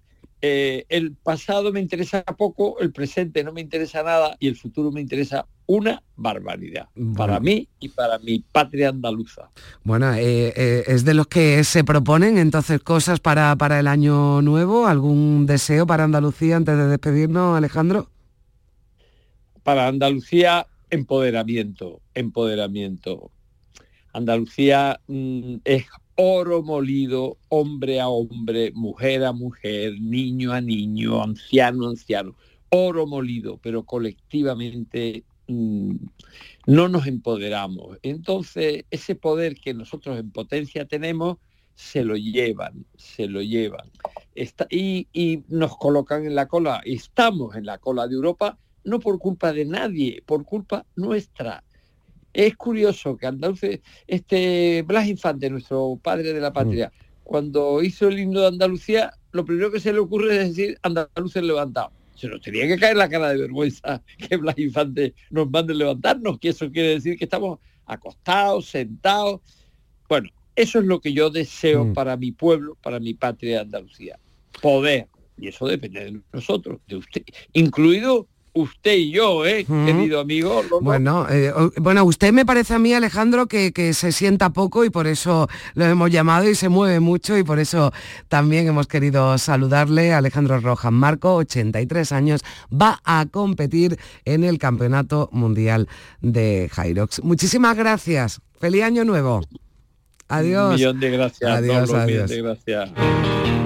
Eh, el pasado me interesa poco, el presente no me interesa nada y el futuro me interesa una barbaridad para mí y para mi patria andaluza. Bueno, eh, eh, es de los que se proponen entonces cosas para, para el año nuevo, algún deseo para Andalucía antes de despedirnos, Alejandro. Para Andalucía, empoderamiento, empoderamiento. Andalucía mm, es oro molido, hombre a hombre, mujer a mujer, niño a niño, anciano a anciano. Oro molido, pero colectivamente mm, no nos empoderamos. Entonces, ese poder que nosotros en potencia tenemos, se lo llevan, se lo llevan. Y, y nos colocan en la cola, estamos en la cola de Europa, no por culpa de nadie, por culpa nuestra. Es curioso que Andalucía, este Blas Infante, nuestro padre de la patria, cuando hizo el himno de Andalucía, lo primero que se le ocurre es decir andaluces levantados. Se nos tenía que caer la cara de vergüenza que Blas Infante nos mande levantarnos, que eso quiere decir que estamos acostados, sentados. Bueno, eso es lo que yo deseo para mi pueblo, para mi patria Andalucía. Poder. Y eso depende de nosotros, de usted, incluido usted y yo, ¿eh, querido amigo. Bueno, eh, bueno, usted me parece a mí, Alejandro, que, que se sienta poco y por eso lo hemos llamado y se mueve mucho y por eso también hemos querido saludarle. Alejandro Rojas Marco, 83 años, va a competir en el Campeonato Mundial de Hyrox. Muchísimas gracias. Feliz año nuevo. Adiós. Un millón de gracias. Adiós, adiós. de gracias.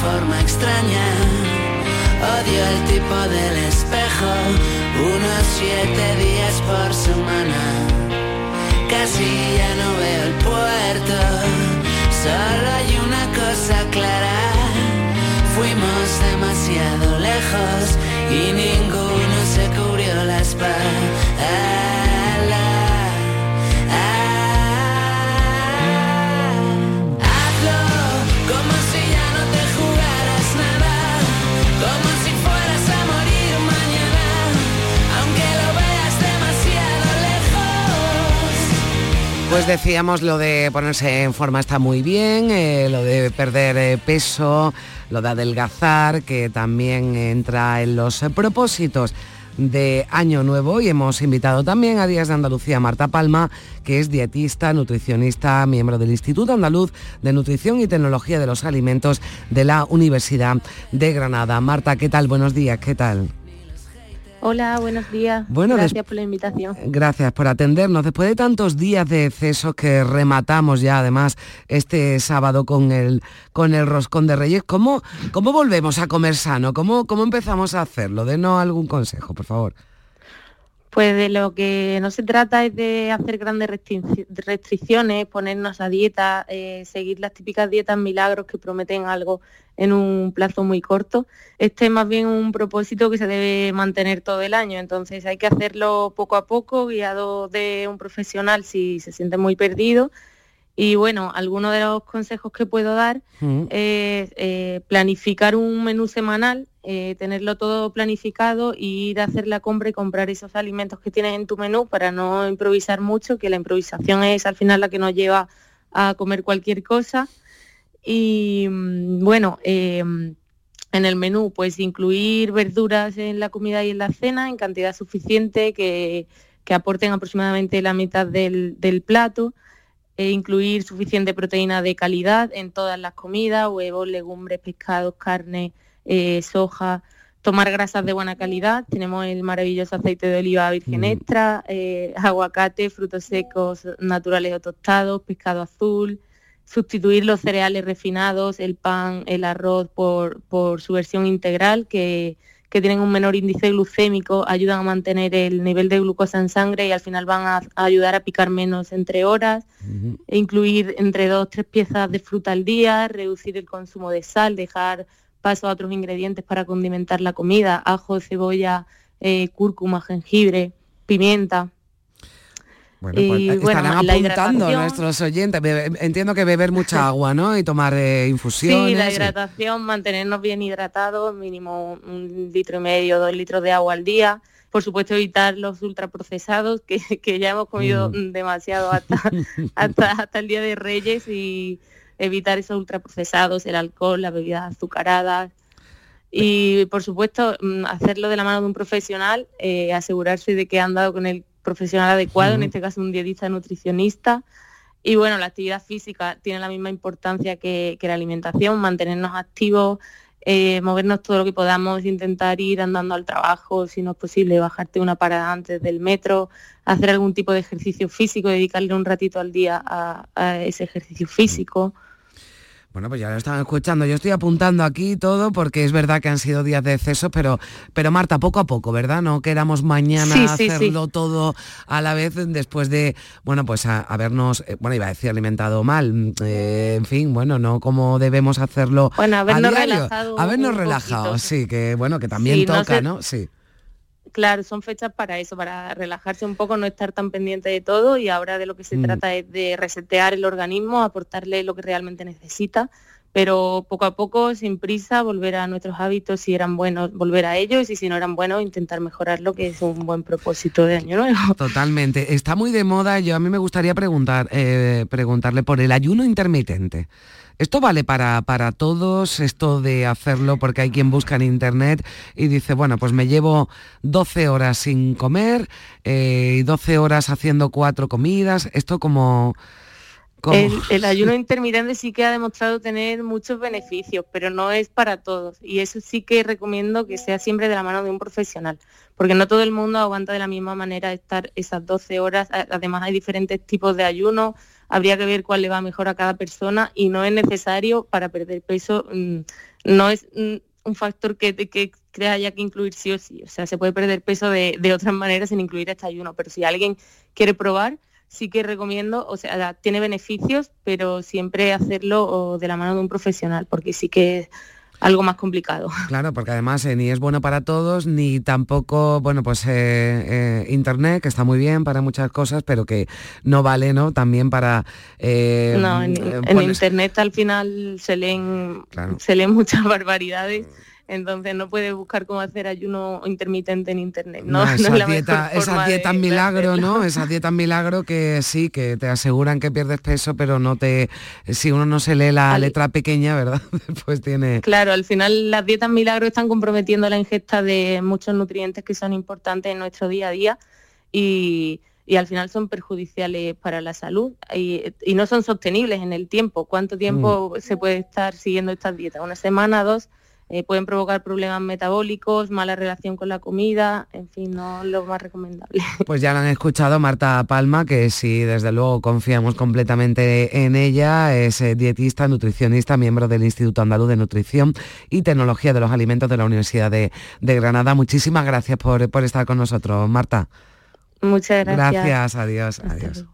Forma extraña. Odio el tipo del espejo. Unos siete días por semana. Casi ya no veo el puerto. Solo hay una cosa clara. Fuimos demasiado lejos y ninguno Pues decíamos lo de ponerse en forma está muy bien, eh, lo de perder eh, peso, lo de adelgazar, que también entra en los propósitos de Año Nuevo y hemos invitado también a Días de Andalucía Marta Palma, que es dietista, nutricionista, miembro del Instituto Andaluz de Nutrición y Tecnología de los Alimentos de la Universidad de Granada. Marta, ¿qué tal? Buenos días, ¿qué tal? Hola, buenos días. Bueno, Gracias por la invitación. Gracias por atendernos. Después de tantos días de excesos que rematamos ya además este sábado con el, con el roscón de Reyes, ¿cómo, cómo volvemos a comer sano? ¿Cómo, ¿Cómo empezamos a hacerlo? Denos algún consejo, por favor. Pues de lo que no se trata es de hacer grandes restricci- restricciones, ponernos a dieta, eh, seguir las típicas dietas milagros que prometen algo en un plazo muy corto. Este es más bien un propósito que se debe mantener todo el año, entonces hay que hacerlo poco a poco, guiado de un profesional si se siente muy perdido Y bueno, algunos de los consejos que puedo dar Mm. es eh, planificar un menú semanal, eh, tenerlo todo planificado y ir a hacer la compra y comprar esos alimentos que tienes en tu menú para no improvisar mucho, que la improvisación es al final la que nos lleva a comer cualquier cosa. Y mm, bueno, eh, en el menú pues incluir verduras en la comida y en la cena en cantidad suficiente que, que aporten aproximadamente la mitad del, del plato e incluir suficiente proteína de calidad en todas las comidas, huevos, legumbres, pescados, carne, eh, soja, tomar grasas de buena calidad. Tenemos el maravilloso aceite de oliva virgen extra, eh, aguacate, frutos secos naturales o tostados, pescado azul, sustituir los cereales refinados, el pan, el arroz por, por su versión integral, que, que tienen un menor índice glucémico, ayudan a mantener el nivel de glucosa en sangre y al final van a, a ayudar a picar menos entre horas, e incluir entre dos o tres piezas de fruta al día, reducir el consumo de sal, dejar paso a otros ingredientes para condimentar la comida, ajo, cebolla, eh, cúrcuma, jengibre, pimienta. Bueno, Y, pues bueno, estarán la apuntando nuestros oyentes. Entiendo que beber mucha agua, ¿no? Y tomar eh, infusiones. Sí, la y- hidratación, mantenernos bien hidratados, mínimo un litro y medio, dos litros de agua al día. Por supuesto, evitar los ultraprocesados, que, que ya hemos comido Mm. demasiado hasta, hasta, hasta el Día de Reyes y evitar esos ultraprocesados, el alcohol, las bebidas azucaradas. Y por supuesto, mm, hacerlo de la mano de un profesional, eh, asegurarse de que han dado con el profesional adecuado, en este caso un dietista nutricionista. Y bueno, la actividad física tiene la misma importancia que, que la alimentación, mantenernos activos, eh, movernos todo lo que podamos, intentar ir andando al trabajo, si no es posible, bajarte una parada antes del metro, hacer algún tipo de ejercicio físico, dedicarle un ratito al día a, a ese ejercicio físico. Bueno, pues ya lo están escuchando. Yo estoy apuntando aquí todo porque es verdad que han sido días de exceso, pero, pero Marta, poco a poco, ¿verdad? No queramos mañana Sí, sí, sí. hacerlo todo a la vez después de, bueno, pues a- habernos, eh, bueno, iba a decir alimentado mal, mm, eh, en fin, bueno, no como debemos hacerlo Bueno, a habernos diario. relajado Habernos relajado, poquito. sí, que bueno, que también no toca, ¿no? Sí. Claro, son fechas para eso, para relajarse un poco, no estar tan pendiente de todo y ahora de lo que se Mm. trata es de resetear el organismo, aportarle lo que realmente necesita, pero poco a poco, sin prisa, volver a nuestros hábitos, si eran buenos, volver a ellos y si no eran buenos, intentar mejorarlo, que es un buen propósito de año nuevo. Totalmente. Está muy de moda. Yo a mí me gustaría preguntar, eh, preguntarle por el ayuno intermitente. ¿Esto vale para, para todos, esto de hacerlo? Porque hay quien busca en internet y dice, bueno, pues me llevo 12 horas sin comer eh, y 12 horas haciendo cuatro comidas. Esto como... El, el ayuno intermitente sí que ha demostrado tener muchos beneficios, pero no es para todos. Y eso sí que recomiendo que sea siempre de la mano de un profesional, porque no todo el mundo aguanta de la misma manera estar esas 12 horas. Además hay diferentes tipos de ayuno, habría que ver cuál le va mejor a cada persona y no es necesario para perder peso, mm, no es mm, un factor que, que haya que incluir sí o sí. O sea, se puede perder peso de, de otras maneras sin incluir este ayuno, pero si alguien quiere probar, sí que recomiendo, o sea, tiene beneficios, pero siempre hacerlo de la mano de un profesional, porque sí que es algo más complicado. Claro, porque además eh, ni es bueno para todos, ni tampoco, bueno, pues eh, eh, Internet, que está muy bien para muchas cosas, pero que no vale, ¿no? También para... no, en, en pones- internet al final se leen, Claro. se leen muchas barbaridades. Entonces no puedes buscar cómo hacer ayuno intermitente en internet. No, No, No es esa la dieta, mejor esa dieta milagro. ¿no? Esa dieta milagro que sí, que te aseguran que pierdes peso, pero no te, si uno no se lee la Al- letra pequeña, ¿verdad? Pues tiene. Claro, al final las dietas milagro están comprometiendo la ingesta de muchos nutrientes que son importantes en nuestro día a día y, y al final son perjudiciales para la salud y, y no son sostenibles en el tiempo. ¿Cuánto tiempo se puede estar siguiendo estas dietas? ¿Una semana, dos? Eh, pueden provocar problemas metabólicos, mala relación con la comida, en fin, no es lo más recomendable. Pues ya la han escuchado Marta Palma, que sí, desde luego confiamos completamente en ella, es eh, dietista, nutricionista, miembro del Instituto Andaluz de Nutrición y Tecnología de los Alimentos de la Universidad de, de Granada. Muchísimas gracias por, por estar con nosotros, Marta. Muchas gracias. Gracias, adiós, adiós.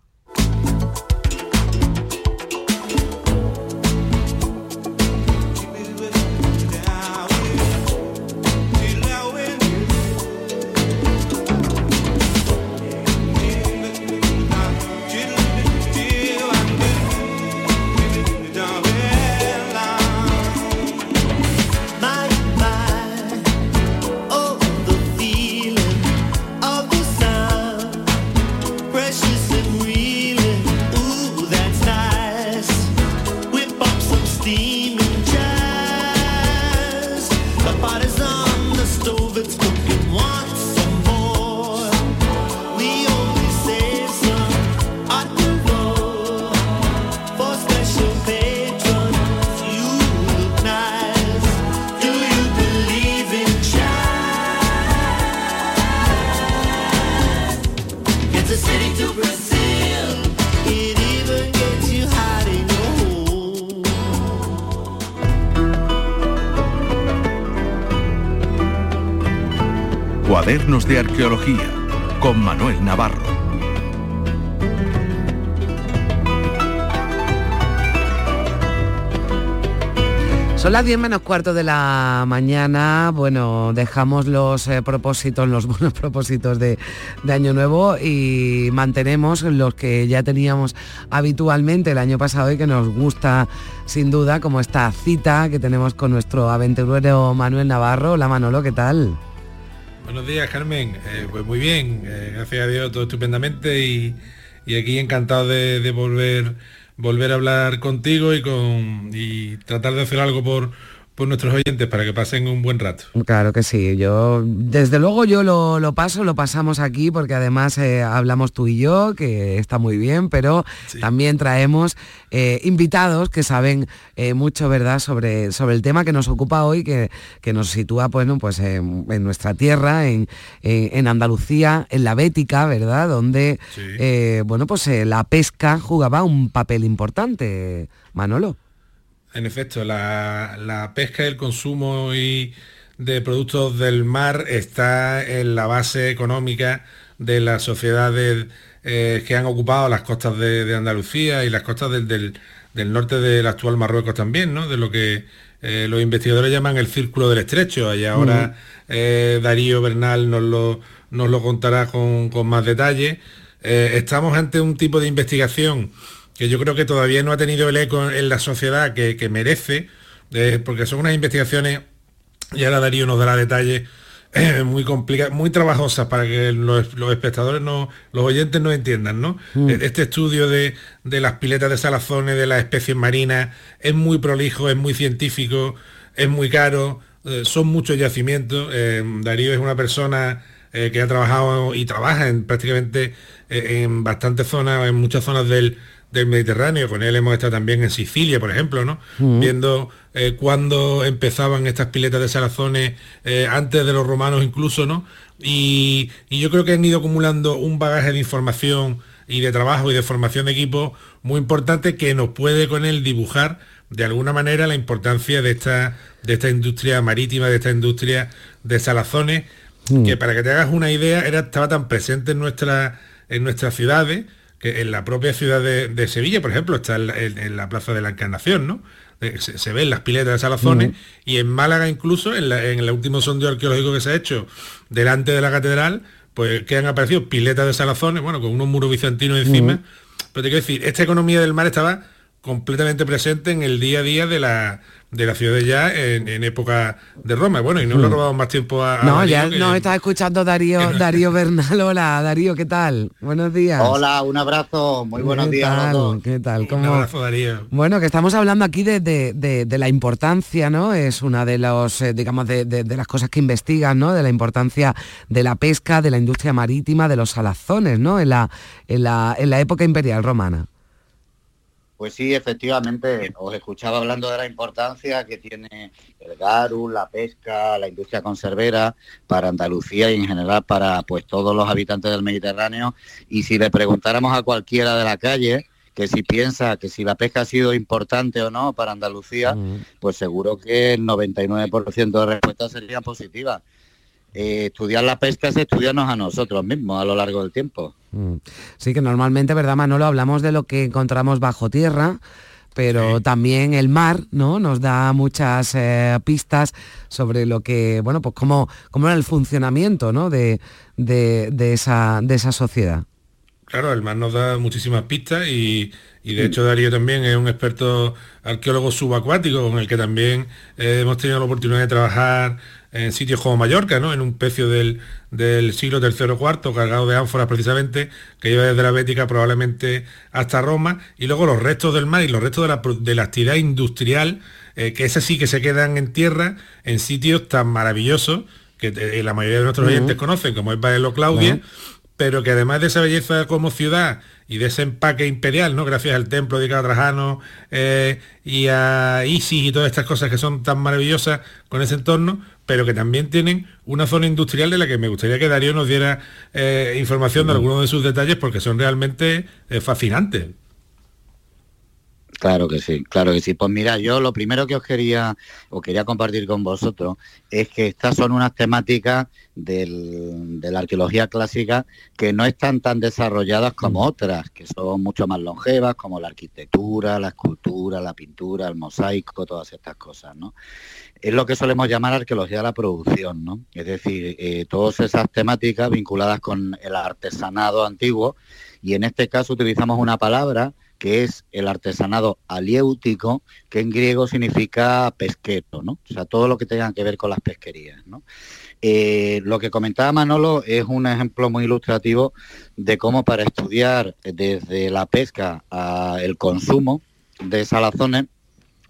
Cuadernos de Arqueología con Manuel Navarro. Son las 10 menos cuarto de la mañana. Bueno, dejamos los eh, propósitos, los buenos propósitos de, de Año Nuevo y mantenemos los que ya teníamos habitualmente el año pasado y que nos gusta sin duda, como esta cita que tenemos con nuestro aventurero Manuel Navarro. Hola Manolo, ¿qué tal? Buenos días, Carmen. Eh, pues muy bien, eh, gracias a Dios, todo estupendamente y, y aquí encantado de, de volver volver a hablar contigo y con y tratar de hacer algo por, por nuestros oyentes para que pasen un buen rato. Claro que sí, yo desde luego yo lo, lo paso, lo pasamos aquí porque además eh, hablamos tú y yo, que está muy bien, pero también traemos eh, invitados que saben eh, mucho, ¿verdad?, sobre, sobre el tema que nos ocupa hoy, que, que nos sitúa bueno, pues, en, en nuestra tierra, en, en- en Andalucía, en la Bética, ¿verdad?, donde bueno, pues la pesca jugaba un papel importante, Manolo. En efecto, la, la pesca y el consumo y de productos del mar está en la base económica de las sociedades eh, que han ocupado las costas de, de Andalucía y las costas del, del- del norte del actual Marruecos también, ¿no? De lo que eh, los investigadores llaman el círculo del estrecho. Y ahora eh, Darío Bernal nos lo, nos lo contará con, con más detalle. Estamos ante un tipo de investigación que yo creo que todavía no ha tenido el eco en la sociedad que, que merece, eh, porque son unas investigaciones, y ahora Darío nos dará detalles, eh, muy complicadas, muy trabajosas para que los, los espectadores, no, los oyentes no entiendan, ¿no? Mm. Eh, Este estudio de, de las piletas de salazones, de las especies marinas, es muy prolijo, es muy científico, es muy caro, eh, son muchos yacimientos. eh, Darío es una persona que ha trabajado y trabaja en prácticamente en bastantes zonas, en muchas zonas del, del Mediterráneo. Con él hemos estado también en Sicilia, por ejemplo, ¿no? Mm. Viendo eh, cuándo empezaban estas piletas de salazones, eh, antes de los romanos incluso, ¿no? Y, y yo creo que han ido acumulando un bagaje de información y de trabajo y de formación de equipo muy importante que nos puede con él dibujar de alguna manera la importancia de esta, de esta industria marítima, de esta industria de salazones, que para que te hagas una idea, era, estaba tan presente en, nuestra, en nuestras ciudades, que en la propia ciudad de, de Sevilla, por ejemplo, está en la, en- en la Plaza de la Encarnación, ¿no? Eh, Se, se ven las piletas de salazones y en Málaga incluso, en, la- en el último sondeo arqueológico que se ha hecho delante de la catedral, pues que han aparecido piletas de salazones, bueno, con unos muros bizantinos encima, pero te quiero decir, esta economía del mar estaba completamente presente en el día a día de la de la ciudad ya en, en época de Roma. Bueno, y no le Mm. robamos más tiempo a, a No, Darío, ya nos está escuchando Darío, Darío Bernal. Hola, Darío, ¿qué tal? Buenos días. Hola, un abrazo, muy buenos ¿Qué días a tal? dos. ¿Qué tal? Un ¿Cómo- abrazo, Darío. Bueno, que estamos hablando aquí de, de- de- de la importancia, ¿no? Es una de los, eh, digamos, de, de- de las cosas que investigan, ¿no? De la importancia de la pesca, de la industria marítima, de los salazones, ¿no? En la, en la, en la época imperial romana. Pues sí, efectivamente, os escuchaba hablando de la importancia que tiene el garu, la pesca, la industria conservera para Andalucía y en general para pues todos los habitantes del Mediterráneo. Y si le preguntáramos a cualquiera de la calle que si piensa que si la pesca ha sido importante o no para Andalucía, pues seguro que el 99% de respuestas serían positivas. Eh, estudiar la pesca es estudiarnos a nosotros mismos a lo largo del tiempo. Mm. Sí, que normalmente, ¿verdad, Manolo? Hablamos de lo que encontramos bajo tierra, pero también el mar, ¿no? Nos da muchas eh, pistas sobre lo que, bueno, pues cómo, cómo era el funcionamiento, ¿no? De, de- de esa, de esa sociedad. Claro, el mar nos da muchísimas pistas y, y de hecho Darío también es un experto arqueólogo subacuático con el que también eh, hemos tenido la oportunidad de trabajar en sitios como Mallorca, ¿no? En un pecio del, del siglo III o IV, cargado de ánforas precisamente, que iba desde la Bética probablemente hasta Roma, y luego los restos del mar y los restos de la, de la actividad industrial, eh, que esas sí que se quedan en tierra, en sitios tan maravillosos, que eh, la mayoría de nuestros oyentes conocen, como es Baelo Claudia. Pero que además de esa belleza como ciudad y de ese empaque imperial, ¿no? Gracias al templo dedicado a Trajano eh, y a Isis y todas estas cosas que son tan maravillosas con ese entorno, pero que también tienen una zona industrial de la que me gustaría que Darío nos diera eh, información de algunos de sus detalles porque son realmente eh, fascinantes. Claro que sí, claro que sí. Pues mira, yo lo primero que os quería o quería compartir con vosotros es que estas son unas temáticas del- de la arqueología clásica que no están tan desarrolladas como otras, que son mucho más longevas, como la arquitectura, la escultura, la pintura, el mosaico, todas estas cosas, ¿no? Es lo que solemos llamar arqueología de la producción, ¿no? Es decir, eh, todas esas temáticas vinculadas con el artesanado antiguo y en este caso utilizamos una palabra que es el artesanado aliéutico, que en griego significa pesquero, ¿no? O sea, todo lo que tenga que ver con las pesquerías. Eh, lo que comentaba Manolo es un ejemplo muy ilustrativo de cómo para estudiar desde la pesca al consumo de salazones,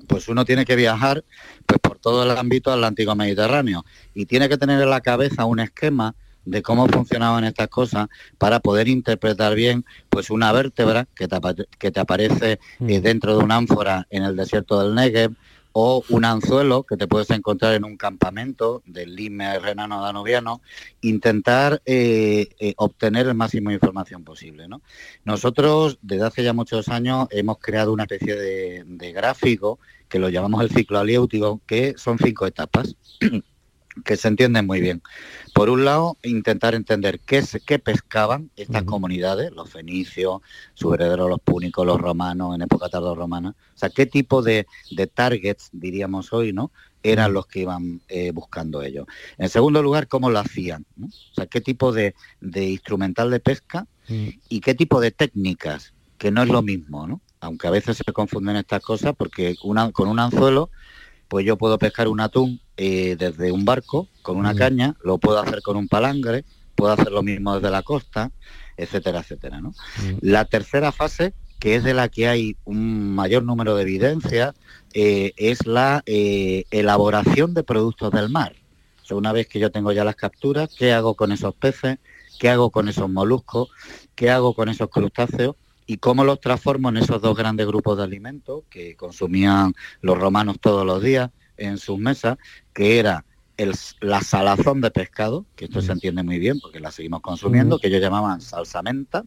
pues uno tiene que viajar pues por todo el ámbito atlántico mediterráneo y tiene que tener en la cabeza un esquema de cómo funcionaban estas cosas para poder interpretar bien pues una vértebra que te, que te aparece eh, dentro de una ánfora en el desierto del Negev o un anzuelo que te puedes encontrar en un campamento del Lime renano danubiano, intentar eh, eh, obtener el máximo de información posible. ¿no? Nosotros desde hace ya muchos años hemos creado una especie de, de gráfico que lo llamamos el ciclo aliéutico, que son cinco etapas que se entienden muy bien. Por un lado, intentar entender qué, se- qué pescaban estas comunidades, los fenicios, sus herederos, los púnicos, los romanos, en época tardorromana. O sea, qué tipo de, de targets, diríamos hoy, ¿no? Eran los que iban eh, buscando ellos. En segundo lugar, cómo lo hacían. ¿no? O sea, qué tipo de, de instrumental de pesca y qué tipo de técnicas, que no es lo mismo, ¿no? Aunque a veces se confunden estas cosas porque una- con un anzuelo, pues yo puedo pescar un atún eh, desde un barco con una caña, lo puedo hacer con un palangre, puedo hacer lo mismo desde la costa, etcétera, etcétera, ¿no? La tercera fase, que es de la que hay un mayor número de evidencias, eh, es la eh, elaboración de productos del mar. O sea, una vez que yo tengo ya las capturas, ¿qué hago con esos peces? ¿Qué hago con esos moluscos? ¿Qué hago con esos crustáceos? Y cómo los transformo en esos dos grandes grupos de alimentos que consumían los romanos todos los días en sus mesas, que era el, la salazón de pescado, que esto se entiende muy bien porque la seguimos consumiendo, que ellos llamaban salsamenta,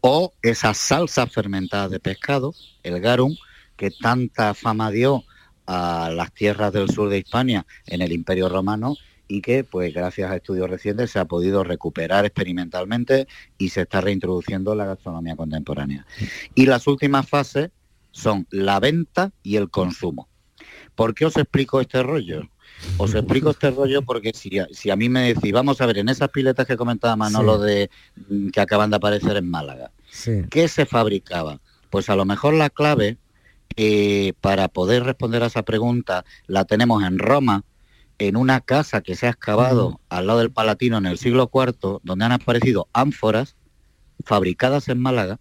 o esas salsas fermentadas de pescado, el garum, que tanta fama dio a las tierras del sur de Hispania en el Imperio Romano y que, pues gracias a estudios recientes, se ha podido recuperar experimentalmente y se está reintroduciendo en la gastronomía contemporánea. Y las últimas fases son la venta y el consumo. ¿Por qué os explico este rollo? Os explico este rollo porque si a, si a mí me decís, vamos a ver, en esas piletas que comentaba Manolo Sí. de mm, que acaban de aparecer en Málaga, Sí. ¿qué se fabricaba? Pues a lo mejor la clave eh, para poder responder a esa pregunta la tenemos en Roma, en una casa que se ha excavado al lado del Palatino en el siglo IV, donde han aparecido ánforas fabricadas en Málaga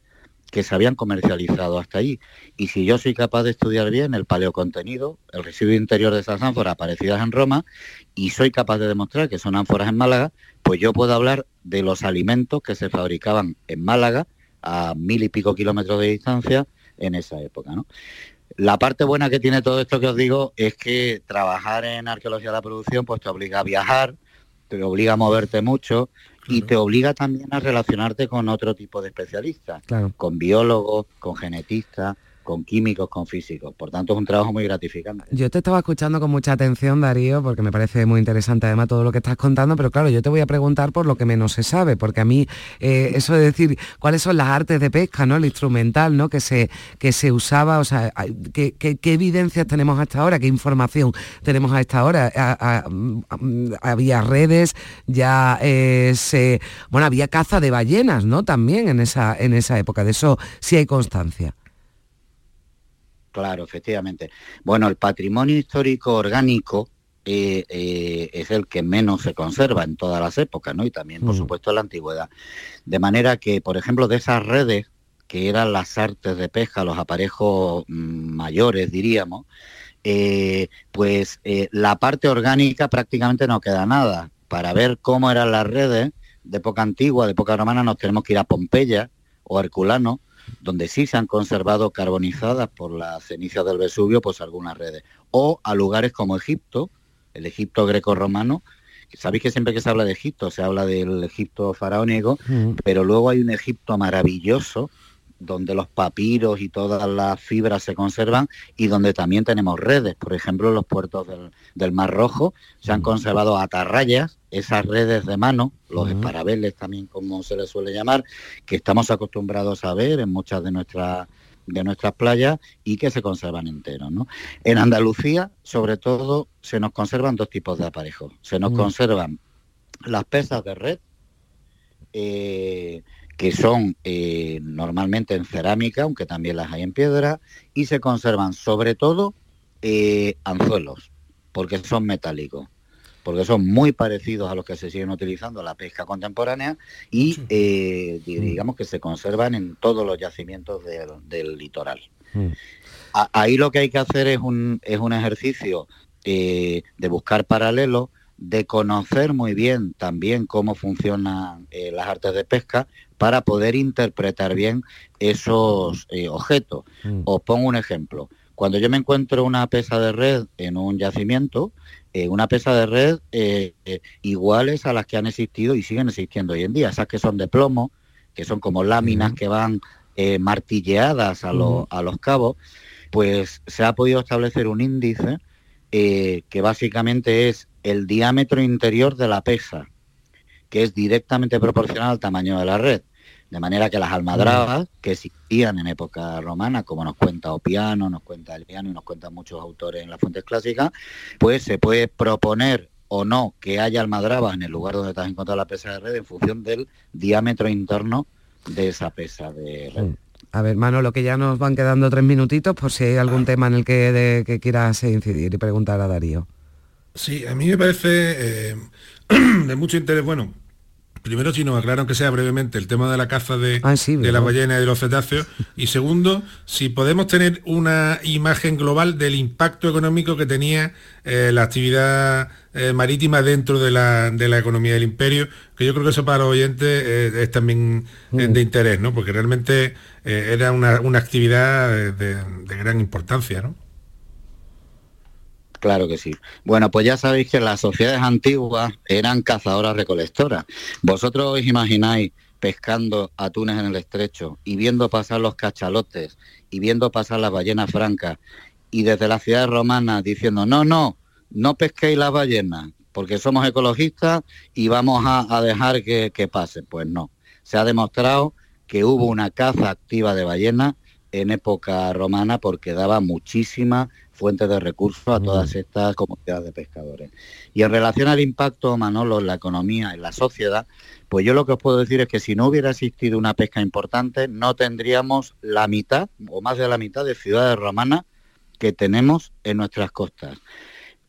que se habían comercializado hasta allí. Y si yo soy capaz de estudiar bien el paleocontenido, el residuo interior de esas ánforas aparecidas en Roma, y soy capaz de demostrar que son ánforas en Málaga, pues yo puedo hablar de los alimentos que se fabricaban en Málaga a mil y pico kilómetros de distancia en esa época. ¿no? La parte buena que tiene todo esto que os digo es que trabajar en arqueología de la producción pues te obliga a viajar, te obliga a moverte mucho y te obliga también a relacionarte con otro tipo de especialistas, Claro. con biólogos, con genetistas, con químicos, con físicos. Por tanto, es un trabajo muy gratificante. Yo te estaba escuchando con mucha atención, Darío, porque me parece muy interesante además todo lo que estás contando, pero claro, yo te voy a preguntar por lo que menos se sabe, porque a mí eh, eso de decir cuáles son las artes de pesca, ¿no? El instrumental, ¿no? Que se, que se usaba, o sea, ¿qué, qué, evidencias tenemos hasta ahora? ¿Qué información tenemos a esta hora? A- a- mm, había redes, ya eh, se, bueno, había caza de ballenas, ¿no? También en esa, en esa época, de eso sí hay constancia. Claro, efectivamente. Bueno, el patrimonio histórico orgánico eh, eh, es el que menos se conserva en todas las épocas, ¿no? Y también, por Mm. supuesto, en la antigüedad. De manera que, por ejemplo, de esas redes que eran las artes de pesca, los aparejos mm, mayores, diríamos, eh, pues la parte orgánica prácticamente no queda nada. Para ver cómo eran las redes de época antigua, de época romana, nos tenemos que ir a Pompeya o Herculano, donde sí se han conservado carbonizadas por las cenizas del Vesubio, pues algunas redes. O a lugares como Egipto, el Egipto greco-romano, Sabéis que siempre que se habla de Egipto se habla del Egipto faraónico, pero luego hay un Egipto maravilloso donde los papiros y todas las fibras se conservan y donde también tenemos redes. Por ejemplo, en los puertos del, del Mar Rojo se han conservado atarrayas, esas redes de mano, los esparabeles también como se les suele llamar, que estamos acostumbrados a ver en muchas de nuestras de nuestras playas y que se conservan enteros. ¿no? En Andalucía, sobre todo, se nos conservan dos tipos de aparejos. Se nos conservan las pesas de red, eh, que son eh, normalmente en cerámica, aunque también las hay en piedra, y se conservan sobre todo eh, anzuelos, porque son metálicos, porque son muy parecidos a los que se siguen utilizando en la pesca contemporánea y eh, di- digamos que se conservan en todos los yacimientos del, del litoral. A- Ahí lo que hay que hacer es un, es un ejercicio eh, de buscar paralelos, de conocer muy bien también cómo funcionan eh, las artes de pesca para poder interpretar bien esos objetos. Os pongo un ejemplo. Cuando yo me encuentro una pesa de red en un yacimiento, eh, una pesa de red eh, eh, iguales a las que han existido y siguen existiendo hoy en día, esas que son de plomo, que son como láminas que van martilleadas a, a los cabos, pues se ha podido establecer un índice que básicamente es el diámetro interior de la pesa, que es directamente proporcional al tamaño de la red. De manera que las almadrabas, que existían en época romana, como nos cuenta Opiano, nos cuenta Eliano y nos cuentan muchos autores en las fuentes clásicas, pues se puede proponer o no que haya almadrabas en el lugar donde te has encontrado la pesa de red en función del diámetro interno de esa pesa de red. A ver, Manolo, que ya nos van quedando tres minutitos por si hay algún tema en el que, de- que quieras incidir y preguntar a Darío. Sí, a mí me parece eh, de mucho interés, bueno, primero si nos aclaran que sea brevemente el tema de la caza de, Ah, sí, de la ¿verdad? ballena y de los cetáceos, y segundo, si podemos tener una imagen global del impacto económico que tenía eh, la actividad eh, marítima dentro de la, de la economía del imperio, que yo creo que eso para los oyentes eh, es también Mm. de interés, ¿no? Porque realmente era una, una actividad de, de gran importancia, ¿no? Claro que sí. Bueno, pues ya sabéis que las sociedades antiguas eran cazadoras recolectoras. Vosotros os imagináis pescando atunes en el estrecho y viendo pasar los cachalotes y viendo pasar las ballenas francas y desde la ciudad romana diciendo, no, no, no pesquéis las ballenas porque somos ecologistas y vamos a, dejar que, que pase. Pues no. Se ha demostrado que hubo una caza activa de ballenas en época romana porque daba muchísima fuente de recursos a todas estas comunidades de pescadores. Y en relación al impacto, Manolo, en la economía, en la sociedad, pues yo lo que os puedo decir es que si no hubiera existido una pesca importante, no tendríamos la mitad o más de la mitad de ciudades romanas que tenemos en nuestras costas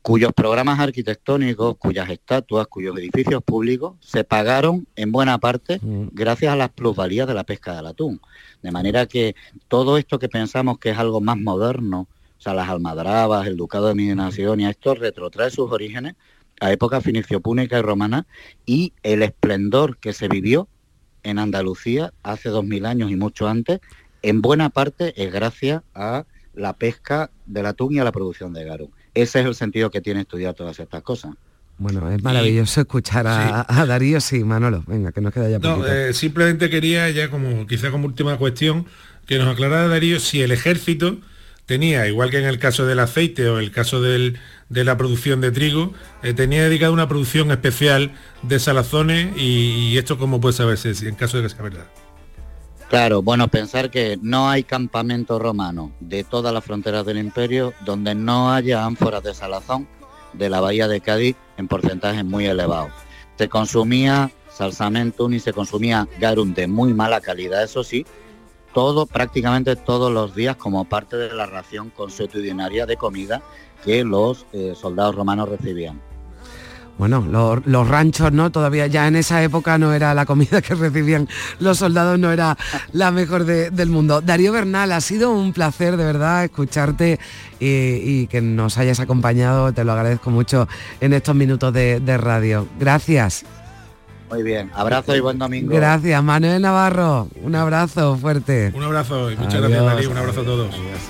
cuyos programas arquitectónicos, cuyas estatuas, cuyos edificios públicos se pagaron en buena parte gracias a las plusvalías de la pesca del atún. De manera que todo esto que pensamos que es algo más moderno, o sea, las almadrabas, el ducado de Medina Sidonia, esto retrotrae sus orígenes a época finicio-púnica y romana y el esplendor que se vivió en Andalucía hace dos mil años y mucho antes, en buena parte es gracias a la pesca del atún y a la producción de garum. Ese es el sentido que tiene estudiar todas estas cosas. Bueno, es maravilloso escuchar a, a Darío, sí, Manolo, venga, que nos queda ya No, eh, simplemente quería ya como quizá como última cuestión que nos aclarara Darío si el ejército tenía, igual que en el caso del aceite o el caso de la producción de trigo, eh, tenía dedicada una producción especial de salazones y, esto cómo puede saberse si en caso de que sea verdad. Claro, bueno, pensar que no hay campamento romano de todas las fronteras del imperio donde no haya ánforas de salazón de la bahía de Cádiz en porcentajes muy elevados. Se consumía salsamentum y se consumía garum de muy mala calidad, eso sí, todo, prácticamente todos los días como parte de la ración consuetudinaria de comida que los eh, soldados romanos recibían. Bueno, los, ranchos, ¿no? Todavía ya en esa época no era la comida que recibían los soldados, no era la mejor de- del mundo. Darío Bernal, ha sido un placer de verdad escucharte y, que nos hayas acompañado, te lo agradezco mucho en estos minutos de radio. Gracias. Muy bien, abrazo y buen domingo. Gracias, Manuel Navarro. Un abrazo fuerte. Un abrazo y muchas Adiós. gracias Darío, un abrazo a todos. Adiós.